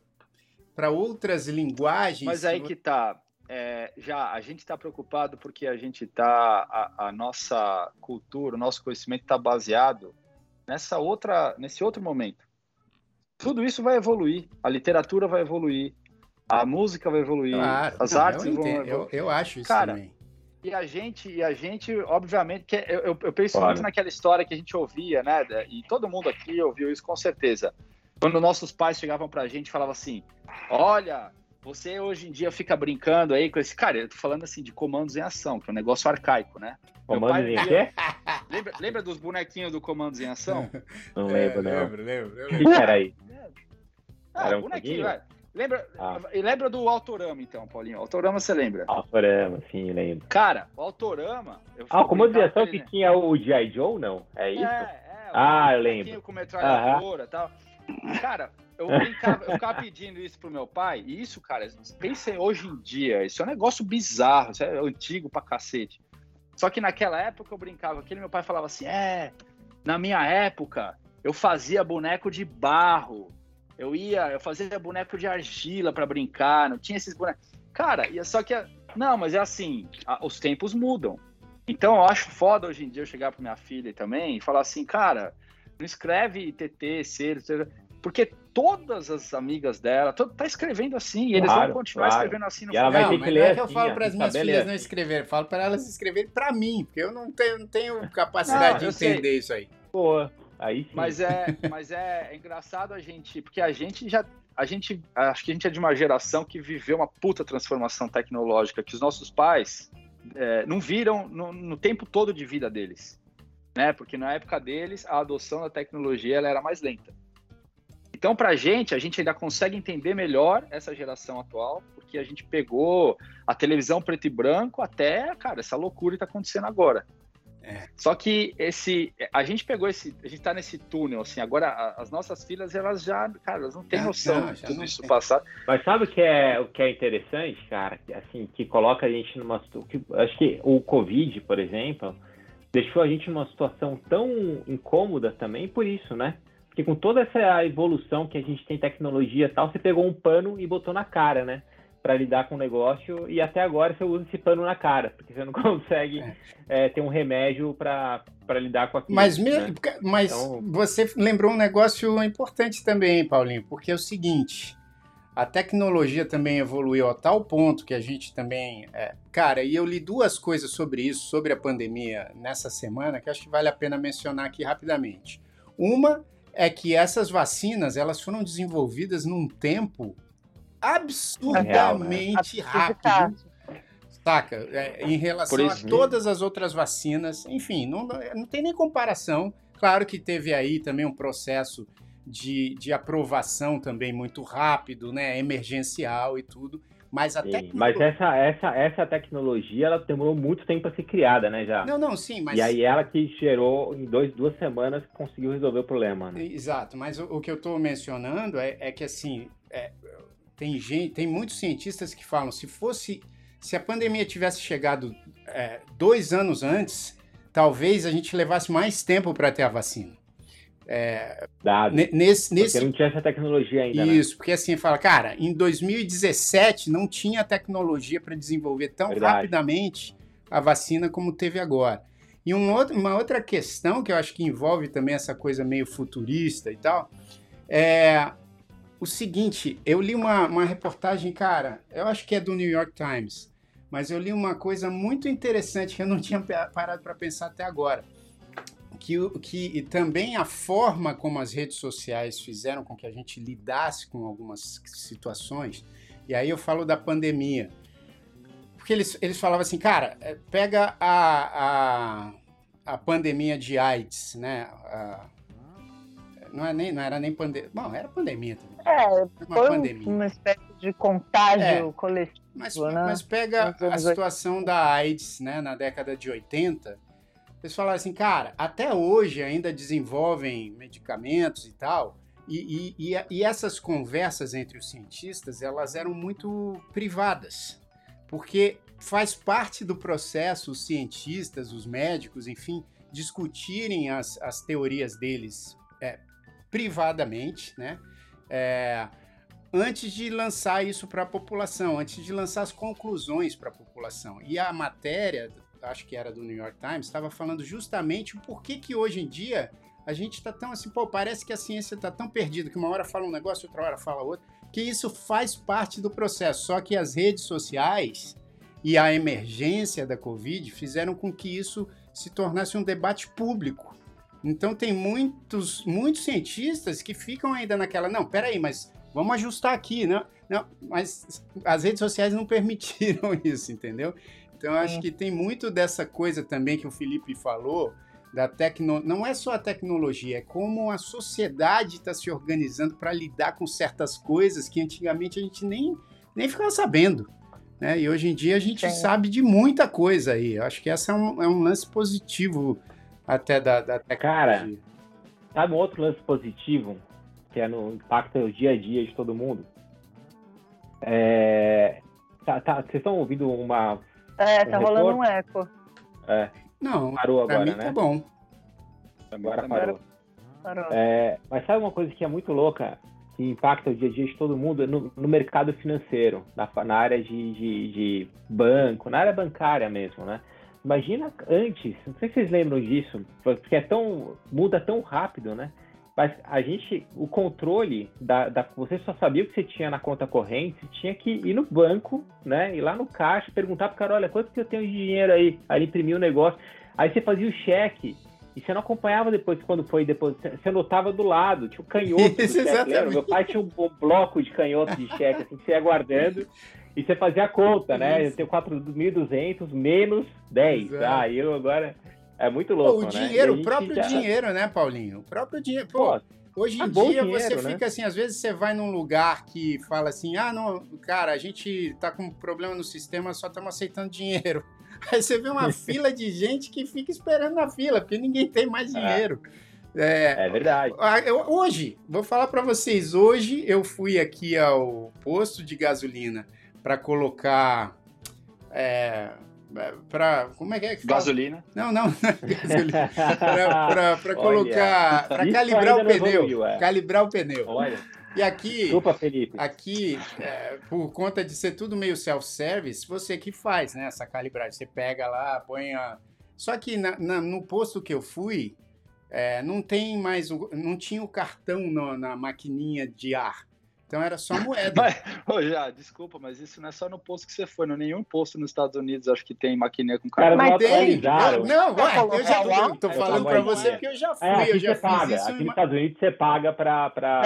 para outras linguagens. Mas aí que tá. É, já a gente está preocupado porque a gente está a, a, nossa cultura, o nosso conhecimento está baseado nessa outra, nesse outro momento. Tudo isso vai evoluir, a literatura vai evoluir, a música vai evoluir, claro. as não, artes eu vão evoluir. Eu, eu acho isso Cara, também. E a gente, e a gente, obviamente, que eu, eu, eu penso claro. muito naquela história que a gente ouvia, né? E todo mundo aqui ouviu isso com certeza. Quando nossos pais chegavam pra gente e falavam assim: Olha, você hoje em dia fica brincando aí com esse. Cara, eu tô falando assim de comandos em ação, que é um negócio arcaico, né? Comandos em quê? Lembra, lembra dos bonequinhos do comandos em ação? Não lembro, não. Lembro, lembro. lembro. O que era aí? Ah, era um bonequinho, velho. Lembra, ah. lembra do Autorama, então, Paulinho? Autorama você lembra? Autorama, sim, lembro. Cara, o Autorama. ah, como de ação que tinha o G.I. Joe, não? É isso? É, é. Ah, eu lembro. Com metralhadora e tal. Cara, eu, brincava, eu ficava pedindo isso pro meu pai, e isso, cara, pensem hoje em dia, isso é um negócio bizarro, isso é antigo pra cacete. Só que naquela época eu brincava aquele meu pai falava assim: é, na minha época eu fazia boneco de barro. Eu ia, eu fazia boneco de argila para brincar, não tinha esses bonecos. Cara, ia só que. Não, mas é assim, a, os tempos mudam. Então eu acho foda hoje em dia eu chegar para minha filha também e falar assim, cara, não escreve TT, ser, porque todas as amigas dela, todo, tá escrevendo assim, e eles claro, vão continuar claro. escrevendo assim no e ela vai ter que ler é que eu assim, falo para as minhas filhas não escrever, falo para elas escreverem para mim, porque eu não tenho, não tenho capacidade não, de entender sei. isso aí. Pô, Aí sim. Mas é, mas é, é engraçado a gente, porque a gente já a gente, acho que a gente é de uma geração que viveu uma puta transformação tecnológica que os nossos pais é, não viram no, no, tempo todo de vida deles, né? Porque na época deles a adoção da tecnologia ela era mais lenta. Então, para a gente, a gente ainda consegue entender melhor essa geração atual, porque a gente pegou a televisão preto e branco até, cara, essa loucura está acontecendo agora. É. Só que esse, a gente pegou esse, a gente tá nesse túnel, assim, agora as nossas filhas, elas já, cara, elas não têm noção não, de tudo isso tem. passar. Mas sabe o que é, o que é interessante, cara? Assim, que coloca a gente numa, que, acho que o Covid, por exemplo, deixou a gente numa situação tão incômoda também por isso, né? Porque com toda essa evolução que a gente tem tecnologia e tal, você pegou um pano e botou na cara, né? para lidar com o negócio e até agora você usa esse pano na cara, porque você não consegue é. É, ter um remédio para lidar com aquilo. Mas, né? mas então... você lembrou um negócio importante também, Paulinho, porque é o seguinte. A tecnologia também evoluiu a tal ponto que a gente também. É, cara, e eu li duas coisas sobre isso, sobre a pandemia, nessa semana, que acho que vale a pena mencionar aqui rapidamente. Uma é que essas vacinas elas foram desenvolvidas num tempo absurdamente rápido. Saca? É, em relação a todas as outras vacinas. Enfim, não, não tem nem comparação. Claro que teve aí também um processo de, de aprovação também muito rápido, né? Emergencial e tudo. Mas a sim, Mas essa, essa, essa tecnologia, ela demorou muito tempo para ser criada, né, já? Não, não, sim, mas... E aí ela que gerou, em dois, duas semanas, conseguiu resolver o problema, né? Exato, mas o, o que eu estou mencionando é, é que, assim, é, tem gente, tem muitos cientistas que falam, se fosse, se a pandemia tivesse chegado é, dois anos antes, talvez a gente levasse mais tempo para ter a vacina. É, Dado. Nesse, nesse... Porque não tinha essa tecnologia ainda. Né? Isso, né? porque assim, fala, cara, em 2017 não tinha tecnologia para desenvolver tão Verdade. rapidamente a vacina como teve agora. E um outro, uma outra questão que eu acho que envolve também essa coisa meio futurista e tal, é o seguinte, eu li uma, uma reportagem, cara, eu acho que é do New York Times, mas eu li uma coisa muito interessante que eu não tinha parado para pensar até agora. Que, que também a forma como as redes sociais fizeram com que a gente lidasse com algumas situações, e aí eu falo da pandemia. Porque eles, eles falavam assim, cara, é, pega a, a, a pandemia de AIDS, né? A, não, é nem, não era nem pandemia. Bom, era pandemia também. É, uma foi pandemia. uma espécie de contágio é, coletivo. Mas, né? mas pega a situação da AIDS, né, na década de 80. Eles falaram assim, cara, até hoje ainda desenvolvem medicamentos e tal. E, e, e, e essas conversas entre os cientistas, elas eram muito privadas. Porque faz parte do processo os cientistas, os médicos, enfim, discutirem as, as teorias deles é, privadamente, né? É, antes de lançar isso para a população, antes de lançar as conclusões para a população. E a matéria, acho que era do New York Times, estava falando justamente o porquê que hoje em dia a gente está tão assim, pô, parece que a ciência está tão perdida que uma hora fala um negócio, outra hora fala outro, que isso faz parte do processo. Só que as redes sociais e a emergência da Covid fizeram com que isso se tornasse um debate público. Então tem muitos, muitos cientistas que ficam ainda naquela, não, peraí, mas vamos ajustar aqui, né? Não, mas as redes sociais não permitiram isso, entendeu? Então eu acho é. que tem muito dessa coisa também que o Felipe falou, da tecno... não é só a tecnologia, é como a sociedade está se organizando para lidar com certas coisas que antigamente a gente nem, nem ficava sabendo. Né? E hoje em dia a gente é. sabe de muita coisa aí. Eu acho que essa é um, é um lance positivo até da, da Cara, sabe um outro lance positivo que é no impacto no dia a dia de todo mundo? É, tá, tá, vocês estão ouvindo uma. É, tá rolando um eco. É. Não, parou agora, mim tá né? Tá bom. Agora parou. parou. É, mas sabe uma coisa que é muito louca, que impacta o dia a dia de todo mundo no, no mercado financeiro, na, na área de, de, de, banco, na área bancária mesmo, né? Imagina antes, não sei se vocês lembram disso, porque é tão. muda tão rápido, né? Mas a gente, o controle da, da, Você só sabia o que você tinha na conta corrente, você tinha que ir no banco, né? Ir lá no caixa, perguntar pro cara, olha, quanto que eu tenho de dinheiro aí? Aí imprimir o um negócio. Aí você fazia o cheque. E você não acompanhava depois, quando foi depois, você anotava do lado, tinha o canhoto Isso, cheque, Meu pai tinha um, bloco de canhoto de cheque, assim, que você ia guardando. E você fazia a conta, né? Eu tenho 4.200 menos 10. Exato. Ah, eu agora. É muito louco. Pô, o né? dinheiro, o próprio já... dinheiro, né, Paulinho? O próprio dinheiro. Pô, hoje em dia dinheiro, você né? fica assim, às vezes você vai num lugar que fala assim: ah, não, cara, a gente tá com problema no sistema, só estamos aceitando dinheiro. Aí você vê uma fila de gente que fica esperando na fila, porque ninguém tem mais é. dinheiro. É, é verdade. Eu, hoje, vou falar para vocês, hoje eu fui aqui ao posto de gasolina para colocar. É, para como é que é que fala? Gasolina? Não, não, não é gasolina. para colocar, para calibrar o pneu, evoluiu, é. calibrar o pneu. Olha. E aqui, Desculpa, Felipe. aqui é, por conta de ser tudo meio self-service, você que faz, né? Essa calibragem. Você pega lá, põe a. Só que na, na, no posto que eu fui, é, não tem mais, o, não tinha o cartão no, na maquininha de ar. Então era só moeda. Mas, ô, já, desculpa, mas isso não é só no posto que você foi, não é nenhum posto nos Estados Unidos, acho que tem maquininha com Cara, cartão. não Mas tem. Não, ué, eu já lá? tô falando aí, você é. porque eu já fui, É, aqui eu já você fiz paga. isso Aqui nos Estados Unidos você paga pra, pra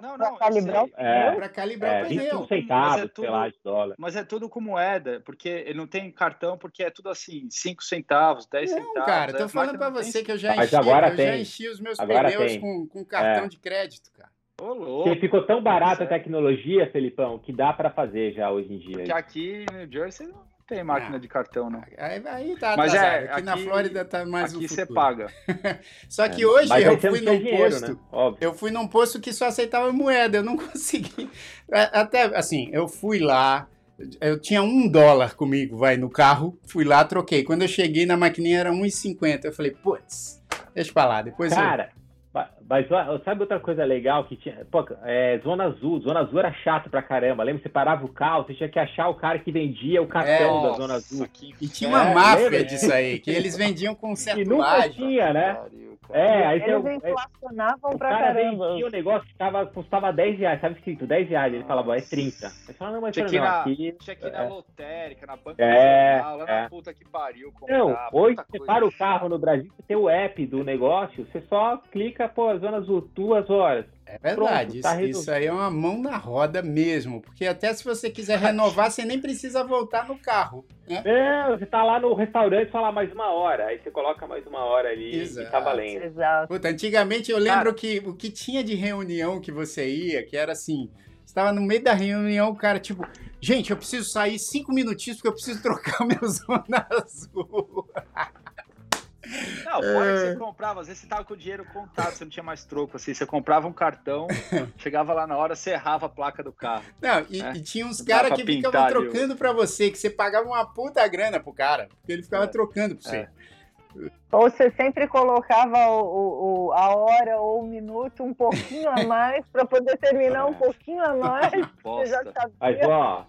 Não, pra não, calibrar o É. pneu. pra calibrar É, o 25 pneu. Mas centavos, é tudo- sei lá, de dólar. Mas é tudo com moeda, porque ele não tem cartão, porque é tudo assim, 5 centavos, 10 Não, centavos. cara, a tô falando não tem você que eu já Mas enchi, agora eu já tem. enchi os meus Agora pneus tem. com, com cartão É. de crédito, cara. Porque ficou tão barata a tecnologia, Felipão, que dá pra fazer já hoje em dia. Porque aqui em New Jersey não tem máquina Ah. de cartão, não. Aí, aí tá Mas é, aqui, na aqui- Flórida tá mais aqui você paga. Só que hoje Mas eu fui num dinheiro, posto, né? Óbvio. eu fui num posto que só aceitava moeda, eu não consegui. Até assim, eu fui lá, eu tinha um dólar comigo, vai, no carro, fui lá, troquei. Quando eu cheguei na maquininha era 1,50. Eu falei, putz, deixa pra lá. Depois eu- Cara, ma- mas ó, sabe outra coisa legal que tinha? Pô, é, Zona Azul. Zona Azul era chato pra caramba. Lembra? Você parava o carro, você tinha que achar o cara que vendia o cartão da Zona Azul. que E tinha uma É, máfia lembra? disso aí, que eles vendiam com certo E nunca ágio. tinha, né? É, aí Eles é, inflacionavam o pra cara caramba. vendia o negócio que tava, custava 10 reais, sabe escrito 10 reais. Ele falava, é 30. Aí fala, não, mas Tinha não, que ir na- aqui. Tinha que ir na É. lotérica, na banca É, jornal, lá é. na puta que pariu. Não, comprar, hoje puta você coisa para o carro no Brasil, você tem o app do negócio, você só clica, pô, Zona Azul, duas horas. É verdade, Pronto, tá isso, aí é uma mão na roda mesmo, porque até se você quiser renovar, você nem precisa voltar no carro. Né? Não, você tá lá no restaurante e fala mais uma hora, aí você coloca mais uma hora ali Exato. e tá valendo. Exato. Puta, antigamente eu lembro Cara. que o que tinha de reunião que você ia, que era assim, você estava no meio da reunião, o cara, tipo, gente, eu preciso sair cinco minutinhos porque eu preciso trocar o meu zona azul. Não, fora É. que você comprava, às vezes você tava com o dinheiro contado, você não tinha mais troco, assim, você comprava um cartão, chegava lá na hora, você errava a placa do carro. Não, e, É. e tinha uns caras que ficavam ali trocando pra você, que você pagava uma puta grana pro cara, porque ele ficava É. trocando pra você. É. Ou você sempre colocava o, o- o- a hora ou o minuto um pouquinho a mais para poder terminar um É. pouquinho a mais. Você já sabia. ó,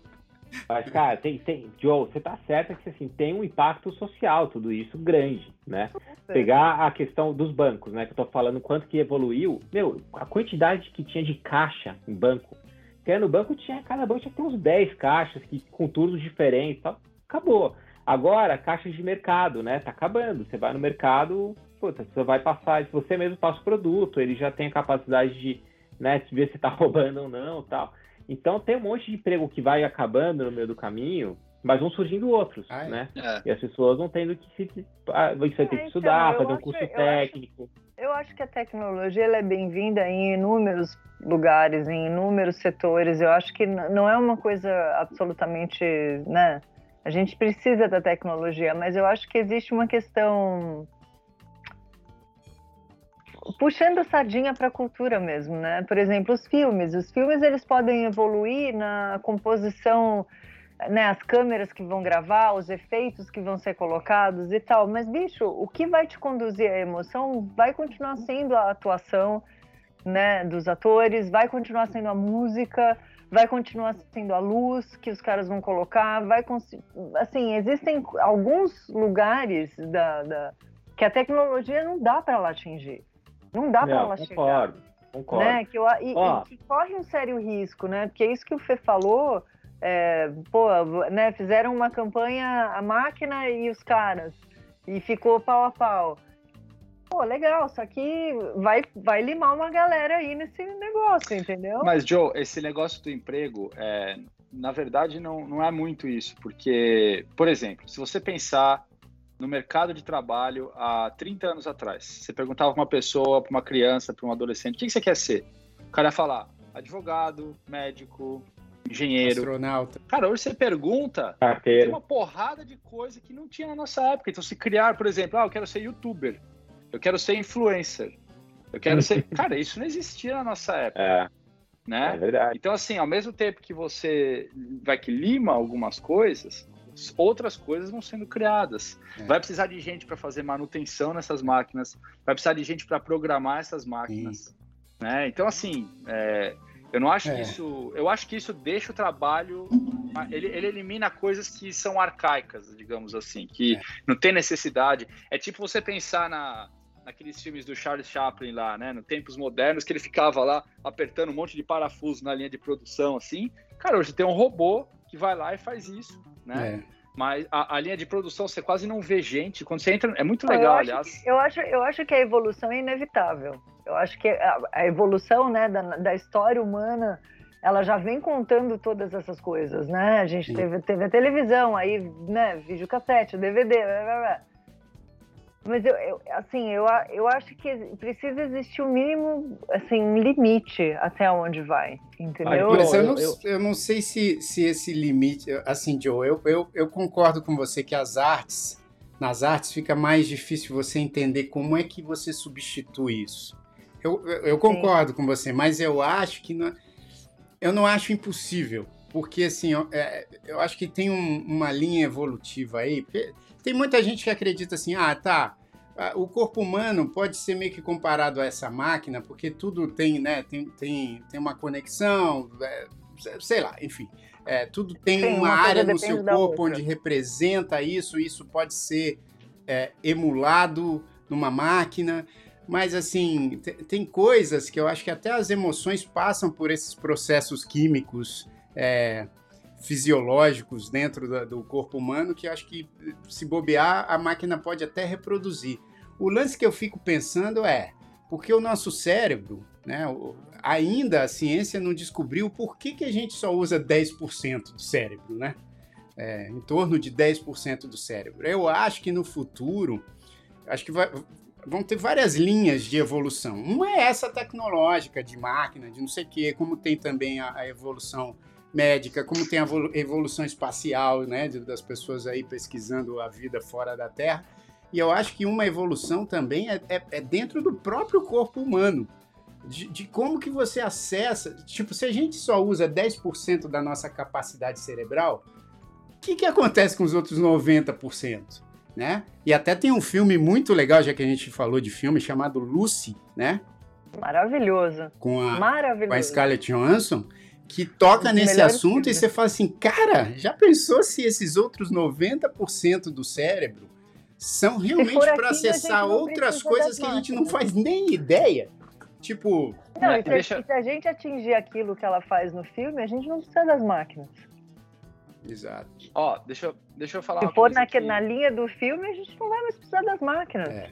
mas, cara, tem, tem, Joe, você tá certo que assim, tem um impacto social, tudo isso grande, né? Pegar a questão dos bancos, né? Que eu tô falando quanto que evoluiu. Meu, a quantidade que tinha de caixa em banco. Porque no banco tinha, cada banco tinha que ter uns 10 caixas que, com turnos diferentes tal. Acabou. Agora, caixas de mercado, né? Tá acabando. Você vai no mercado, puta, você vai passar, você mesmo passa o produto, ele já tem a capacidade de, né, ver se tá roubando ou não tal. Então tem um monte de emprego que vai acabando no meio do caminho, mas vão surgindo outros, Ah, é? né? É. E as pessoas vão tendo que se. ah, Você vai ter É, que estudar, então, eu fazer um acho- curso eu acho- técnico. Eu acho que a tecnologia ela é bem-vinda em inúmeros lugares, em inúmeros setores. Eu acho que não é uma coisa absolutamente, né? A gente precisa da tecnologia, mas eu acho que existe uma questão puxando sardinha para a cultura mesmo, né? Por exemplo, os filmes. Os filmes eles podem evoluir na composição, né? As câmeras que vão gravar, os efeitos que vão ser colocados e tal. Mas bicho, o que vai te conduzir à emoção vai continuar sendo a atuação, né? Dos atores, vai continuar sendo a música, vai continuar sendo a luz que os caras vão colocar, vai assim existem alguns lugares da, da- que a tecnologia não dá para ela atingir. Não dá para ela chegar. concordo, concordo. Né? Que eu, e, Ó. e que corre um sério risco, né? Porque é isso que o Fê falou, é, pô, né? Fizeram uma campanha a máquina e os caras, e ficou pau a pau. Pô, legal, só que vai, vai limar uma galera aí nesse negócio, entendeu? Mas, Joe, esse negócio do emprego, é, na verdade, não, não é muito isso, porque, por exemplo, se você pensar no mercado de trabalho há 30 anos atrás, você perguntava para uma pessoa, para uma criança, para um adolescente, o que você quer ser? O cara ia falar advogado, médico, engenheiro. Astronauta. Cara, hoje você pergunta, tem Carteira. uma porrada de coisa que não tinha na nossa época. Então, se criar, por exemplo, ah, eu quero ser youtuber, eu quero ser influencer, eu quero ser. Cara, isso não existia na nossa época, É, é né? verdade. Então, assim, ao mesmo tempo que você vai que lima algumas coisas, outras coisas vão sendo criadas. É. Vai precisar de gente para fazer manutenção nessas máquinas, vai precisar de gente para programar essas máquinas. Né? Então, assim, é, Eu não acho é. que isso. Eu acho que isso deixa o trabalho. Ele, ele elimina coisas que são arcaicas, digamos assim, que é. não tem necessidade. É tipo você pensar na, naqueles filmes do Charles Chaplin lá, né? No tempos modernos, que ele ficava lá apertando um monte de parafuso na linha de produção, assim. Cara, hoje tem um robô que vai lá e faz isso, né? É. Mas a, a, linha de produção você quase não vê gente. Quando você entra, é muito legal, eu aliás. eu, acho, eu acho que a evolução é inevitável. Eu acho que a, a evolução né, da, da história humana ela já vem contando todas essas coisas, né? A gente teve, teve a televisão, aí, né, videocassete, DVD, blá, blá, blá. Mas eu, eu, assim, eu, eu acho que precisa existir um mínimo, assim, um limite até onde vai, entendeu? Mas eu não, eu não sei se, se esse limite, assim, Joe, eu, eu, eu concordo com você que as artes, nas artes fica mais difícil você entender como é que você substitui isso. Eu, eu concordo Sim. com você, mas eu acho que não, eu não acho impossível, porque assim, eu, é, eu acho que tem um, uma linha evolutiva aí. Tem muita gente que acredita assim, ah, tá, o corpo humano pode ser meio que comparado a essa máquina, porque tudo tem, né, tem, tem, tem uma conexão, é, sei lá, enfim. É, tudo tem uma, uma área no seu corpo onde representa isso, isso pode ser é, emulado numa máquina, mas assim, tem coisas que eu acho que até as emoções passam por esses processos químicos é, fisiológicos dentro do, do corpo humano que acho que se bobear a máquina pode até reproduzir. O lance que eu fico pensando é porque o nosso cérebro, né, ainda a ciência não descobriu por que, que a gente só usa 10% do cérebro, né? É, em torno de 10% do cérebro. Eu acho que no futuro, acho que vai, vão ter várias linhas de evolução. Uma é essa tecnológica de máquina, de não sei o quê, como tem também a, a evolução médica, como tem a evolução espacial, né, das pessoas aí pesquisando a vida fora da Terra. E eu acho que uma evolução também é, é, é dentro do próprio corpo humano. De, de, como que você acessa. Tipo, se a gente só usa 10% da nossa capacidade cerebral, o que, que acontece com os outros 90%? Né? E até tem um filme muito legal, já que a gente falou de filme, chamado Lucy, né? Maravilhoso. Com a, Maravilhoso. Com a Scarlett Johansson, que toca nesse assunto filmes. e você fala assim, cara, já pensou se esses outros 90% do cérebro são realmente para acessar outras coisas que a gente não faz nem ideia? Tipo. Não, e se, deixa... se a gente atingir aquilo que ela faz no filme, a gente não precisa das máquinas. Exato. Ó, deixa, eu, deixa eu falar Se for na, na linha do filme, a gente não vai mais precisar das máquinas. É.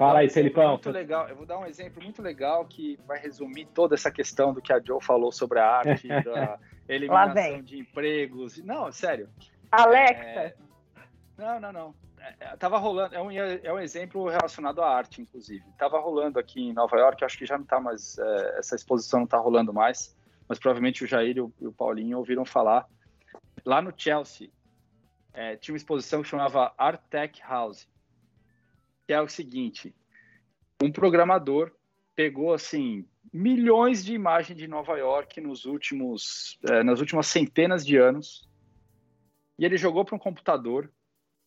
Fala aí, Felipão. Muito legal. Eu vou dar um exemplo muito legal que vai resumir toda essa questão do que a Joe falou sobre a arte, da eliminação de empregos. Não, sério. Alexa. É... Não, não, não. É, é, tava rolando, é um, é um exemplo relacionado à arte, inclusive. Tava rolando aqui em Nova York, acho que já não tá mais, é, essa exposição não tá rolando mais, mas provavelmente o Jair e o, e o Paulinho ouviram falar Lá no Chelsea, é, tinha uma exposição que chamava Art Tech House, que é o seguinte: um programador pegou assim milhões de imagens de Nova York nos últimos, é, nas últimas centenas de anos e ele jogou para um computador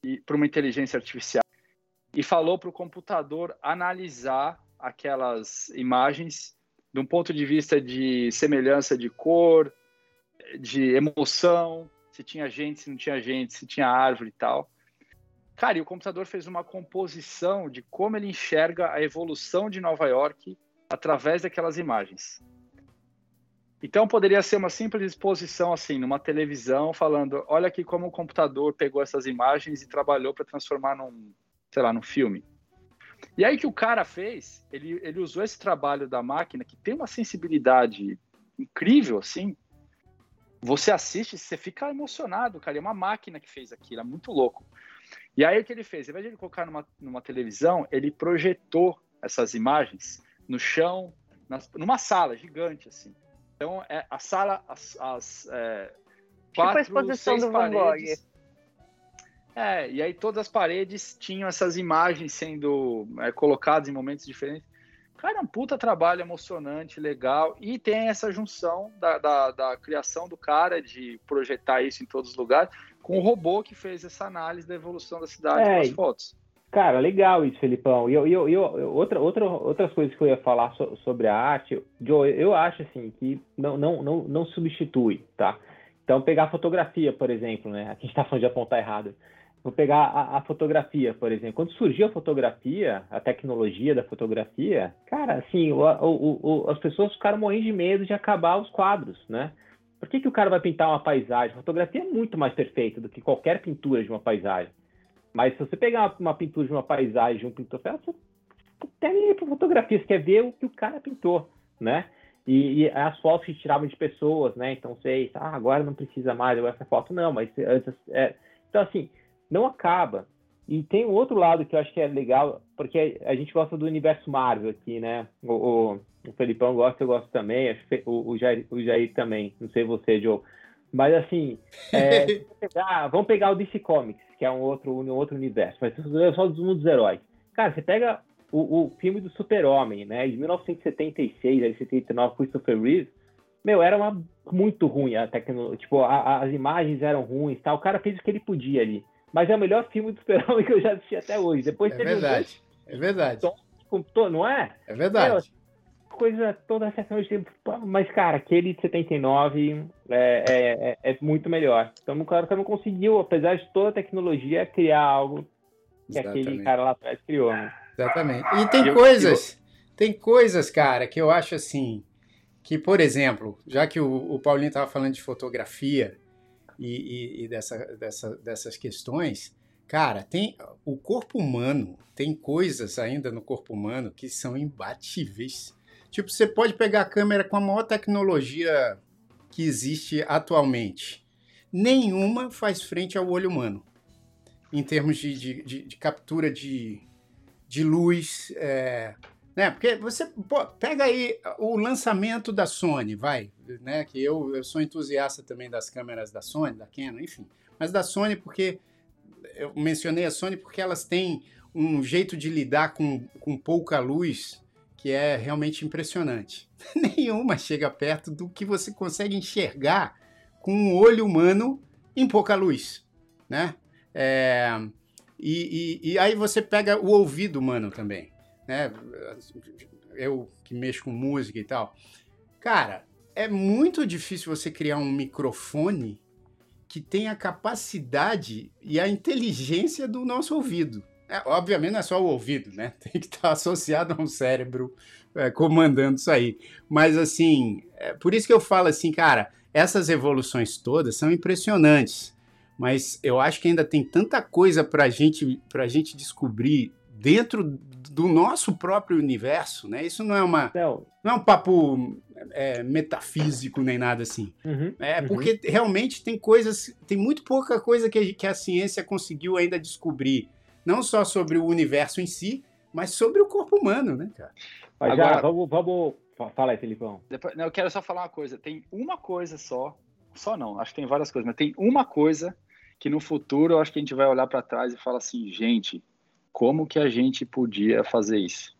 e para uma inteligência artificial e falou para o computador analisar aquelas imagens de um ponto de vista de semelhança de cor, de emoção, se tinha gente, se não tinha gente, se tinha árvore e tal. Cara, e o computador fez uma composição de como ele enxerga a evolução de Nova York através daquelas imagens. Então poderia ser uma simples exposição assim, numa televisão, falando: olha aqui como o computador pegou essas imagens e trabalhou para transformar num, sei lá, num filme. E aí que o cara fez, ele, ele usou esse trabalho da máquina que tem uma sensibilidade incrível assim, você assiste, você fica emocionado, cara. É uma máquina que fez aquilo, é muito louco. E aí o que ele fez? Ao invés de ele colocar numa, numa televisão, ele projetou essas imagens no chão, nas, numa sala gigante, assim. Então, é, a sala, as, as é, quatro, tipo a exposição do Van Gogh. É, e aí todas as paredes tinham essas imagens sendo é, colocadas em momentos diferentes. Cara, é um puta trabalho emocionante, legal. E tem essa junção da, da, da, criação do cara, de projetar isso em todos os lugares, com o robô que fez essa análise da evolução da cidade é, com as fotos. Cara, legal isso, Felipão. E eu, eu, eu, outra, outra, outras coisas que eu ia falar so, sobre a arte, Joe, eu acho assim que não, não, não, não substitui, tá? Então, pegar fotografia, por exemplo, né? Aqui a gente está falando de apontar errado. Vou pegar a, a, fotografia, por exemplo. Quando surgiu a fotografia, a tecnologia da fotografia, cara, assim, o, o, o, as pessoas ficaram morrendo de medo de acabar os quadros, né? Por que, que o cara vai pintar uma paisagem? A fotografia é muito mais perfeita do que qualquer pintura de uma paisagem. Mas se você pegar uma, pintura de uma paisagem de um pintor, você tem ir para fotografia, você quer ver o que o cara pintou, né? E, e, as fotos que tiravam de pessoas, né? Então, sei, ah, agora não precisa mais essa foto, não, mas antes. É... Então, assim, não acaba. E tem um outro lado que eu acho que é legal, porque a gente gosta do universo Marvel aqui, né? O, o, o Felipão gosta, eu gosto também, o, o, Jair, o Jair também, não sei você, Joe. Mas assim, é, pegar, vamos pegar o DC Comics, que é um outro, um outro universo, mas só dos mundos heróis. Cara, você pega o, o filme do Super-Homem, né? De 1976, aí 79, Christopher Reeve, meu, era uma muito ruim a tecnologia, tipo, a, a, as imagens eram ruins, tal. O cara fez o que ele podia ali. Mas é o melhor filme do Super-Homem que eu já assisti até hoje. Depois é verdade, dois, é verdade. não é? É verdade. Meu, coisa toda essa questão de tempo. Mas, cara, aquele de 79 é, é, é, é muito melhor. Então, o cara não conseguiu, apesar de toda a tecnologia, criar algo que Exatamente. aquele cara lá atrás criou. Né? Exatamente. E tem eu, coisas, eu... tem coisas, cara, que eu acho assim, que, por exemplo, já que o, o Paulinho estava falando de fotografia e, e, e dessa, dessa, dessas questões, cara, tem o corpo humano, tem coisas ainda no corpo humano que são imbatíveis. Tipo, você pode pegar a câmera com a maior tecnologia que existe atualmente. Nenhuma faz frente ao olho humano, em termos de, de, de, de captura de, de luz, é, né? Porque você pô, pega aí o lançamento da Sony, vai, né? Que eu, eu sou entusiasta também das câmeras da Sony, da Canon, enfim, mas da Sony porque eu mencionei a Sony porque elas têm um jeito de lidar com, com pouca luz que é realmente impressionante. Nenhuma chega perto do que você consegue enxergar com um olho humano em pouca luz, né? É, e, e, e, aí você pega o ouvido humano também, né? Eu que mexo com música e tal. Cara, é muito difícil você criar um microfone que tenha a capacidade e a inteligência do nosso ouvido. É, obviamente não é só o ouvido, né? Tem que estar associado a um cérebro é, comandando isso aí. Mas assim, é por isso que eu falo assim, cara, essas evoluções todas são impressionantes mas eu acho que ainda tem tanta coisa para gente, a gente descobrir dentro do nosso próprio universo, né? Isso não é uma não, não é um papo é, metafísico nem nada assim. Uhum, é uhum. porque realmente tem coisas, tem muito pouca coisa que, que a ciência conseguiu ainda descobrir, não só sobre o universo em si, mas sobre o corpo humano, né, cara? Mas Agora, já, vamos, vamos, fala aí, Felipão. Depois, não, eu quero só falar uma coisa. Tem uma coisa só, só não, acho que tem várias coisas, mas tem uma coisa que no futuro eu acho que a gente vai olhar para trás e falar assim, gente, como que a gente podia fazer isso?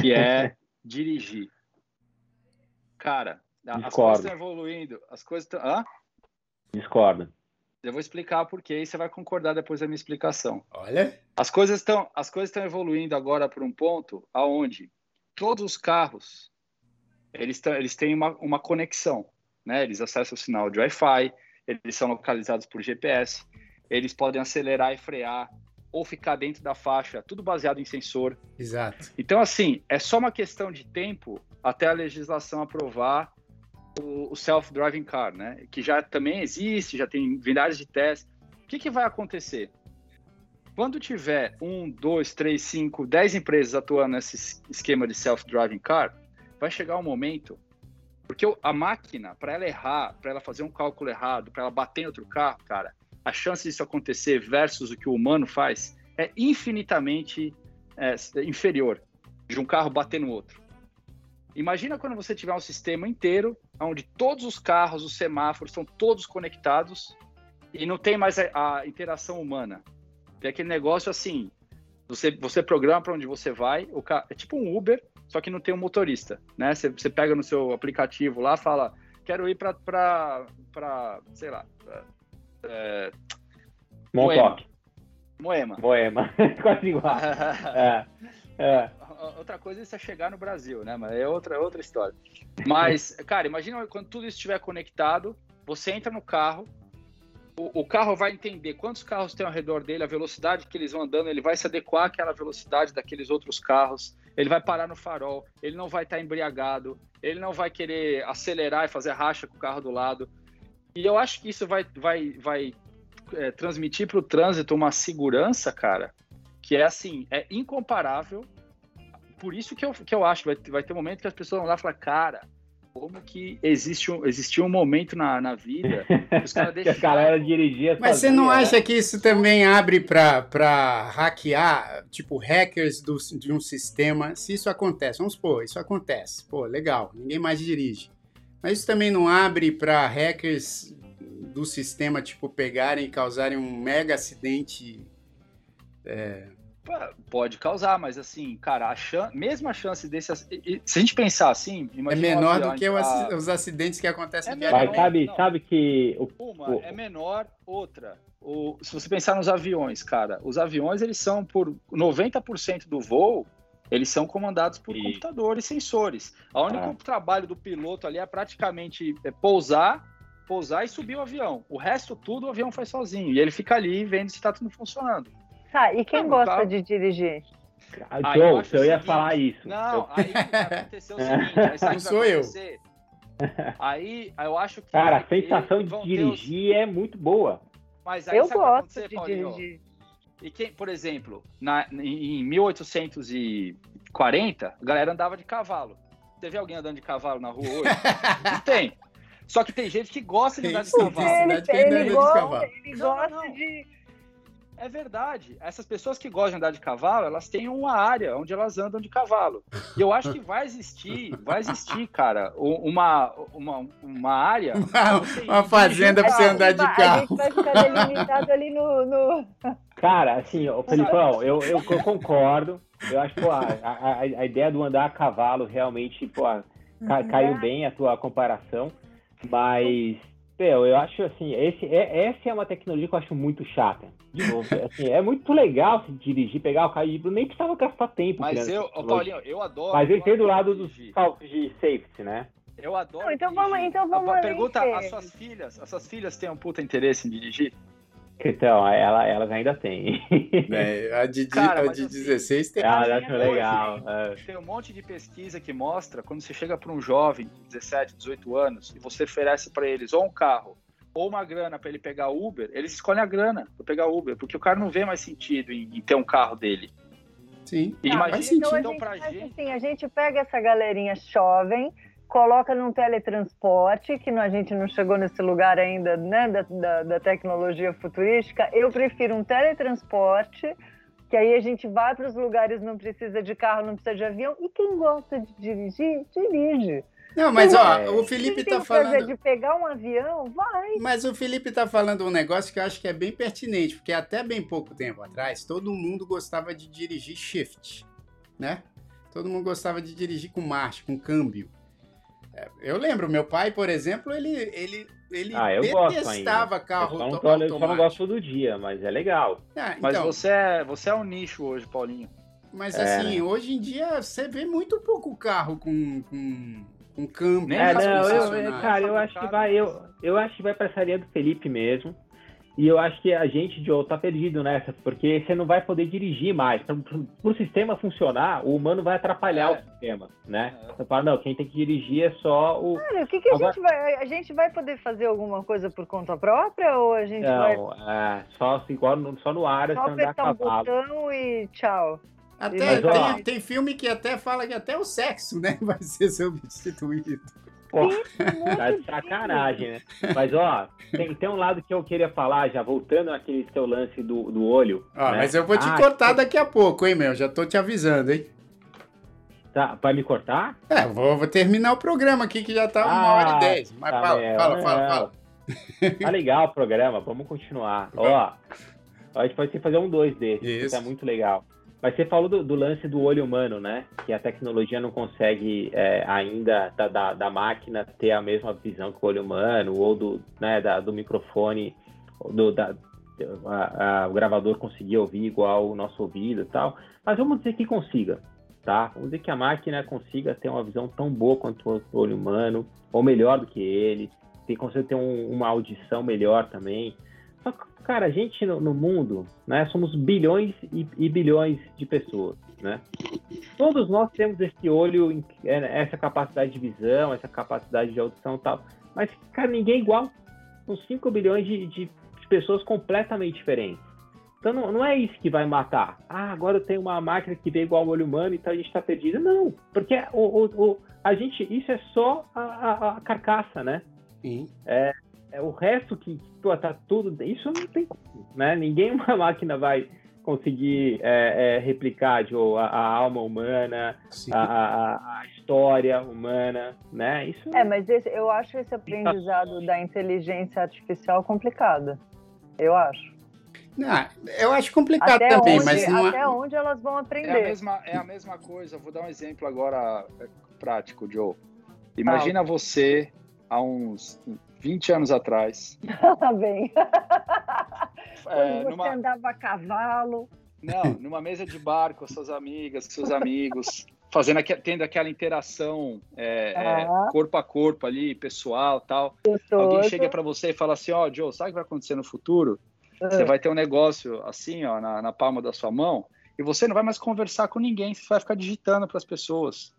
Que é dirigir. Cara, Discordo. as coisas estão evoluindo, as coisas estão. Hã? Discordo. Eu vou explicar por quê e você vai concordar depois da minha explicação. Olha. As coisas estão, as coisas estão evoluindo agora para um ponto aonde todos os carros eles, tão, eles têm uma, uma conexão, né? Eles acessam o sinal de Wi-Fi, eles são localizados por GPS, eles podem acelerar e frear ou ficar dentro da faixa, tudo baseado em sensor. Exato. Então, assim, é só uma questão de tempo até a legislação aprovar o, o self-driving car, né? Que já também existe, já tem milhares de testes. O que, que vai acontecer? Quando tiver um, dois, três, cinco, dez empresas atuando nesse esquema de self-driving car, vai chegar um momento porque a máquina, para ela errar, para ela fazer um cálculo errado, para ela bater em outro carro, cara, a chance disso acontecer versus o que o humano faz é infinitamente é, inferior de um carro bater no outro. Imagina quando você tiver um sistema inteiro onde todos os carros, os semáforos estão todos conectados e não tem mais a, a interação humana. Tem aquele negócio assim, você, você programa para onde você vai, carro, é tipo um Uber, só que não tem um motorista, né? Você, você pega no seu aplicativo lá, fala, quero ir para, sei lá, é, Montauk. Moema. Moema, quase igual. é, é. Outra coisa é você chegar no Brasil, né? Mas é outra, outra história. Mas, cara, imagina quando tudo isso estiver conectado, você entra no carro, o, o, carro vai entender quantos carros tem ao redor dele, a velocidade que eles vão andando, ele vai se adequar àquela velocidade daqueles outros carros, ele vai parar no farol, ele não vai estar embriagado, ele não vai querer acelerar e fazer racha com o carro do lado. E eu acho que isso vai, vai, vai é, transmitir para o trânsito uma segurança, cara, que é assim, é incomparável. Por isso que eu, que eu acho, vai, vai ter um momento que as pessoas vão lá e falar, cara, como que existe um, existia um momento na, na vida que os caras deixaram... que a galera dirigia Mas você não né? acha que isso também abre para hackear, tipo, hackers do, de um sistema? Se isso acontece, vamos supor, isso acontece, pô, legal, ninguém mais dirige. Mas isso também não abre para hackers do sistema, tipo, pegarem e causarem um mega acidente é, Pode causar, mas assim, cara, a chan mesmo a chance desse. Se a gente pensar assim. É menor do que tá... os acidentes que acontecem é. Mas sabe, sabe que. Uma o... é menor, outra. O, se você pensar nos aviões, cara, os aviões eles são por 90% do voo, eles são comandados por e... computadores e sensores. O único ah. trabalho do piloto ali é praticamente é pousar, pousar e subir o avião. O resto tudo o avião faz sozinho. E ele fica ali vendo se está tudo funcionando. Tá, e quem gosta de dirigir? Ah, Joe, eu, eu ia falar isso. Não, aí aconteceu o seguinte, aí sabe não sou eu. Aí eu acho que. Cara, a sensação de dirigir os... é muito boa. Mas aí, eu gosto de Paulinho? dirigir. E quem, por exemplo, na, em 1840, a galera andava de cavalo. Você vê alguém andando de cavalo na rua hoje? não tem. Só que tem gente que gosta de andar de cavalo. Ele, ele, ele, gosta, ele gosta não, não. de é verdade. Essas pessoas que gostam de andar de cavalo, elas têm uma área onde elas andam de cavalo. E eu acho que vai existir, vai existir, cara, uma, uma, uma área. Uma, uma fazenda para você andar de carro. A gente vai ficar delimitado ali no. no... Cara, assim, ô, Felipão, eu, eu, eu concordo. Eu acho que a, a, a, ideia do andar a cavalo realmente pô, caiu bem a tua comparação. Mas meu, eu acho assim, esse, é, essa é uma tecnologia que eu acho muito chata. De novo, assim, é muito legal se dirigir, pegar o carro e nem precisava gastar tempo. Mas eu, Paulinho, eu adoro. Mas eu entendo do lado dos saltos de safety, né? Eu adoro. Não, então vamos, então vamos. Pergunta, as suas filhas, as suas filhas têm um puta interesse em dirigir? Então, ela, elas ainda têm. É, a de, Cara, a de assim, 16 tem. Ah, acho legal. É. Tem um monte de pesquisa que mostra quando você chega para um jovem de 17, 18 anos e você oferece para eles ou um carro ou uma grana para ele pegar Uber, eles escolhem a grana para pegar Uber, porque o cara não vê mais sentido em, em ter um carro dele. Sim. E imagina, então, então, a gente, gente... Assim, a gente pega essa galerinha jovem coloca num teletransporte, que a gente não chegou nesse lugar ainda, né, da, da, da, tecnologia futurística. Eu prefiro um teletransporte, que aí a gente vai para os lugares, não precisa de carro, não precisa de avião. E quem gosta de dirigir, dirige. Não, mas ó, o Felipe está falando. de pegar um avião, vai. Mas o Felipe está falando um negócio que eu acho que é bem pertinente, porque até bem pouco tempo atrás, todo mundo gostava de dirigir shift, né? Todo mundo gostava de dirigir com marcha, com câmbio. É, eu lembro, meu pai, por exemplo, ele, ele, ele ah, eu detestava carro eu só, não, eu só não gosto todo dia, mas é legal. Ah, então, mas você é, você é um nicho hoje, Paulinho. Mas é, assim, né? hoje em dia você vê muito pouco carro com, com, com câmbio. É, não, eu, cara, eu acho que vai, eu, eu acho que vai pra saída do Felipe mesmo. E eu acho que a gente, Joe, tá perdido nessa, porque você não vai poder dirigir mais. Para o sistema funcionar, o humano vai atrapalhar é. o sistema, né? É. Você fala, não, quem tem que dirigir é só o. Cara, o que, que Agora... a gente vai. A gente vai poder fazer alguma coisa por conta própria ou a gente não, vai. É, só, igual no, só no ar, só andar. Um botão e tchau. Até, Mas, tem, tem filme que até fala que até o sexo, né, vai ser substituído. Pô, tá de sacanagem, né? Mas, ó, tem, tem um lado que eu queria falar, já voltando aquele seu lance do, do olho. Ah, né? Mas eu vou te ah, cortar que... daqui a pouco, hein, meu? Já tô te avisando, hein? Tá, vai me cortar? É, vou, vou terminar o programa aqui, que já tá ah, uma hora e dez. Mas tá fala, fala, fala, fala, Tá legal o programa, vamos continuar. Ó, a gente pode fazer um dois desses, Isso. tá muito legal. Mas você falou do, do, lance do olho humano, né? Que a tecnologia não consegue é, ainda da, da, da, máquina ter a mesma visão que o olho humano, ou do, né, da, do microfone, do, da, a, a, o gravador conseguir ouvir igual o nosso ouvido e tal, mas vamos dizer que consiga, tá? Vamos dizer que a máquina consiga ter uma visão tão boa quanto o olho humano, ou melhor do que ele, tem, consegue ter um, uma audição melhor também. Só que, cara, a gente no, no mundo, né, somos bilhões e, e, bilhões de pessoas, né? Todos nós temos esse olho, é, essa capacidade de visão, essa capacidade de audição e tal, mas, cara, ninguém é igual. São 5 bilhões de, de pessoas completamente diferentes. Então não, não, é isso que vai matar. Ah, agora eu tenho uma máquina que vê igual ao olho humano, então a gente está perdido. Não, porque o, o, o, a gente, isso é só a, a, a carcaça, né? Sim. É, é, o resto que pô, tá tudo. Isso não tem como, né? Ninguém, uma máquina vai conseguir é, é, replicar de, a, a, alma humana, a, a, a, história humana, né? Isso é, mas esse, eu acho esse aprendizado da inteligência artificial complicado. Eu acho. Não, eu acho complicado até também, onde, mas não Até onde elas vão aprender. É a mesma, é a mesma coisa. Vou dar um exemplo agora é, prático, Joe. Imagina ah. você há uns 20 anos atrás. Tá bem. É, você numa... andava a cavalo. Não, numa mesa de bar com suas amigas, com seus amigos, fazendo tendo aquela interação é, é, corpo a corpo ali, pessoal tal. Gostoso. Alguém chega para você e fala assim, ó, oh, Joe, sabe o que vai acontecer no futuro? Você vai ter um negócio assim, ó, na, na palma da sua mão, e você não vai mais conversar com ninguém, você vai ficar digitando para as pessoas.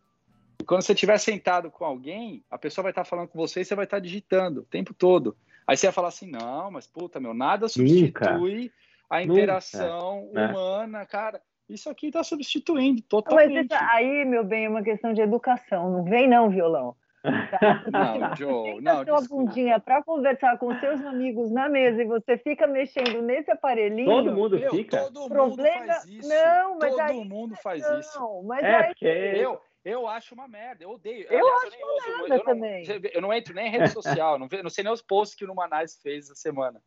E quando você estiver sentado com alguém, a pessoa vai estar falando com você e você vai estar digitando o tempo todo. Aí você vai falar assim: não, mas puta, meu, nada substitui Nunca. a interação Nunca. É. humana, cara. Isso aqui está substituindo totalmente. Mas aí, meu bem, é uma questão de educação. Não vem, não, violão. Não, Joe, não. sua bundinha para conversar com seus amigos na mesa e você fica mexendo nesse aparelhinho. Todo mundo meu, fica. Todo problema... mundo faz isso. Não, mas todo aí... mundo faz não, isso. Mas é, aí... porque eu, eu acho uma merda, eu odeio. Eu Aliás, acho eu uma uso, merda eu também. Não, eu não entro nem em rede social, não, não sei nem os posts que o Numanais fez essa semana.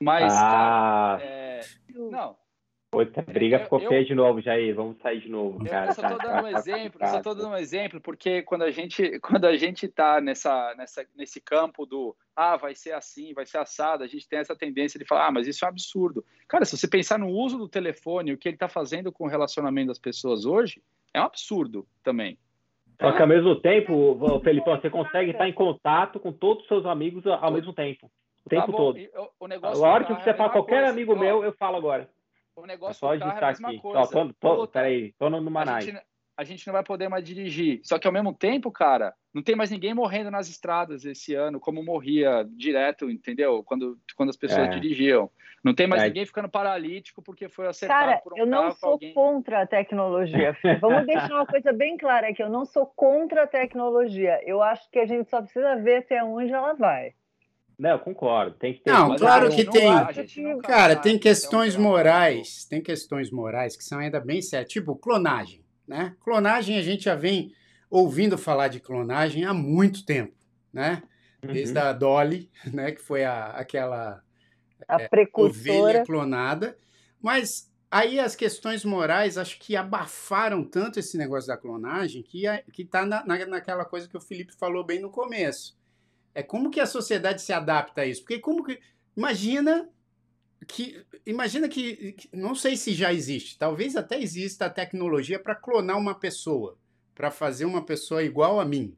Mas, ah. cara, é... não, Outra briga ficou eu, feia de novo, Jair. Vamos sair de novo, cara. Eu só tô dando um exemplo, eu só tô dando um exemplo, porque quando a gente, quando a gente tá nessa, nessa, nesse campo do ah, vai ser assim, vai ser assado, a gente tem essa tendência de falar, ah, mas isso é um absurdo. Cara, se você pensar no uso do telefone, o que ele está fazendo com o relacionamento das pessoas hoje, é um absurdo também. Só que ao mesmo tempo, Felipe, você consegue estar em contato com todos os seus amigos ao mesmo tempo. O tempo tá todo. O negócio a hora que você fala qualquer coisa. amigo meu, eu falo agora. O negócio é só carro é a mesma aqui. coisa. Tô, tô, peraí, tô no Manai. A gente, a gente não vai poder mais dirigir. Só que ao mesmo tempo, cara, não tem mais ninguém morrendo nas estradas esse ano, como morria direto, entendeu? Quando, quando as pessoas é. dirigiam. Não tem mais é. ninguém ficando paralítico porque foi acertado cara, por um eu não sou alguém... contra a tecnologia. Vamos deixar uma coisa bem clara aqui. Eu não sou contra a tecnologia. Eu acho que a gente só precisa ver até onde ela vai. Não, eu concordo. Tem que ter. Não, claro que tem. Cara, tem questões morais. Tem questões morais que são ainda bem sérias. Tipo, clonagem. Né? Clonagem, a gente já vem ouvindo falar de clonagem há muito tempo. Né? Desde uhum. a Dolly, né? que foi a, aquela a é, ovelha clonada. Mas aí as questões morais acho que abafaram tanto esse negócio da clonagem que está na, na, naquela coisa que o Felipe falou bem no começo é como que a sociedade se adapta a isso? Porque como que imagina que imagina que, que não sei se já existe, talvez até exista a tecnologia para clonar uma pessoa, para fazer uma pessoa igual a mim.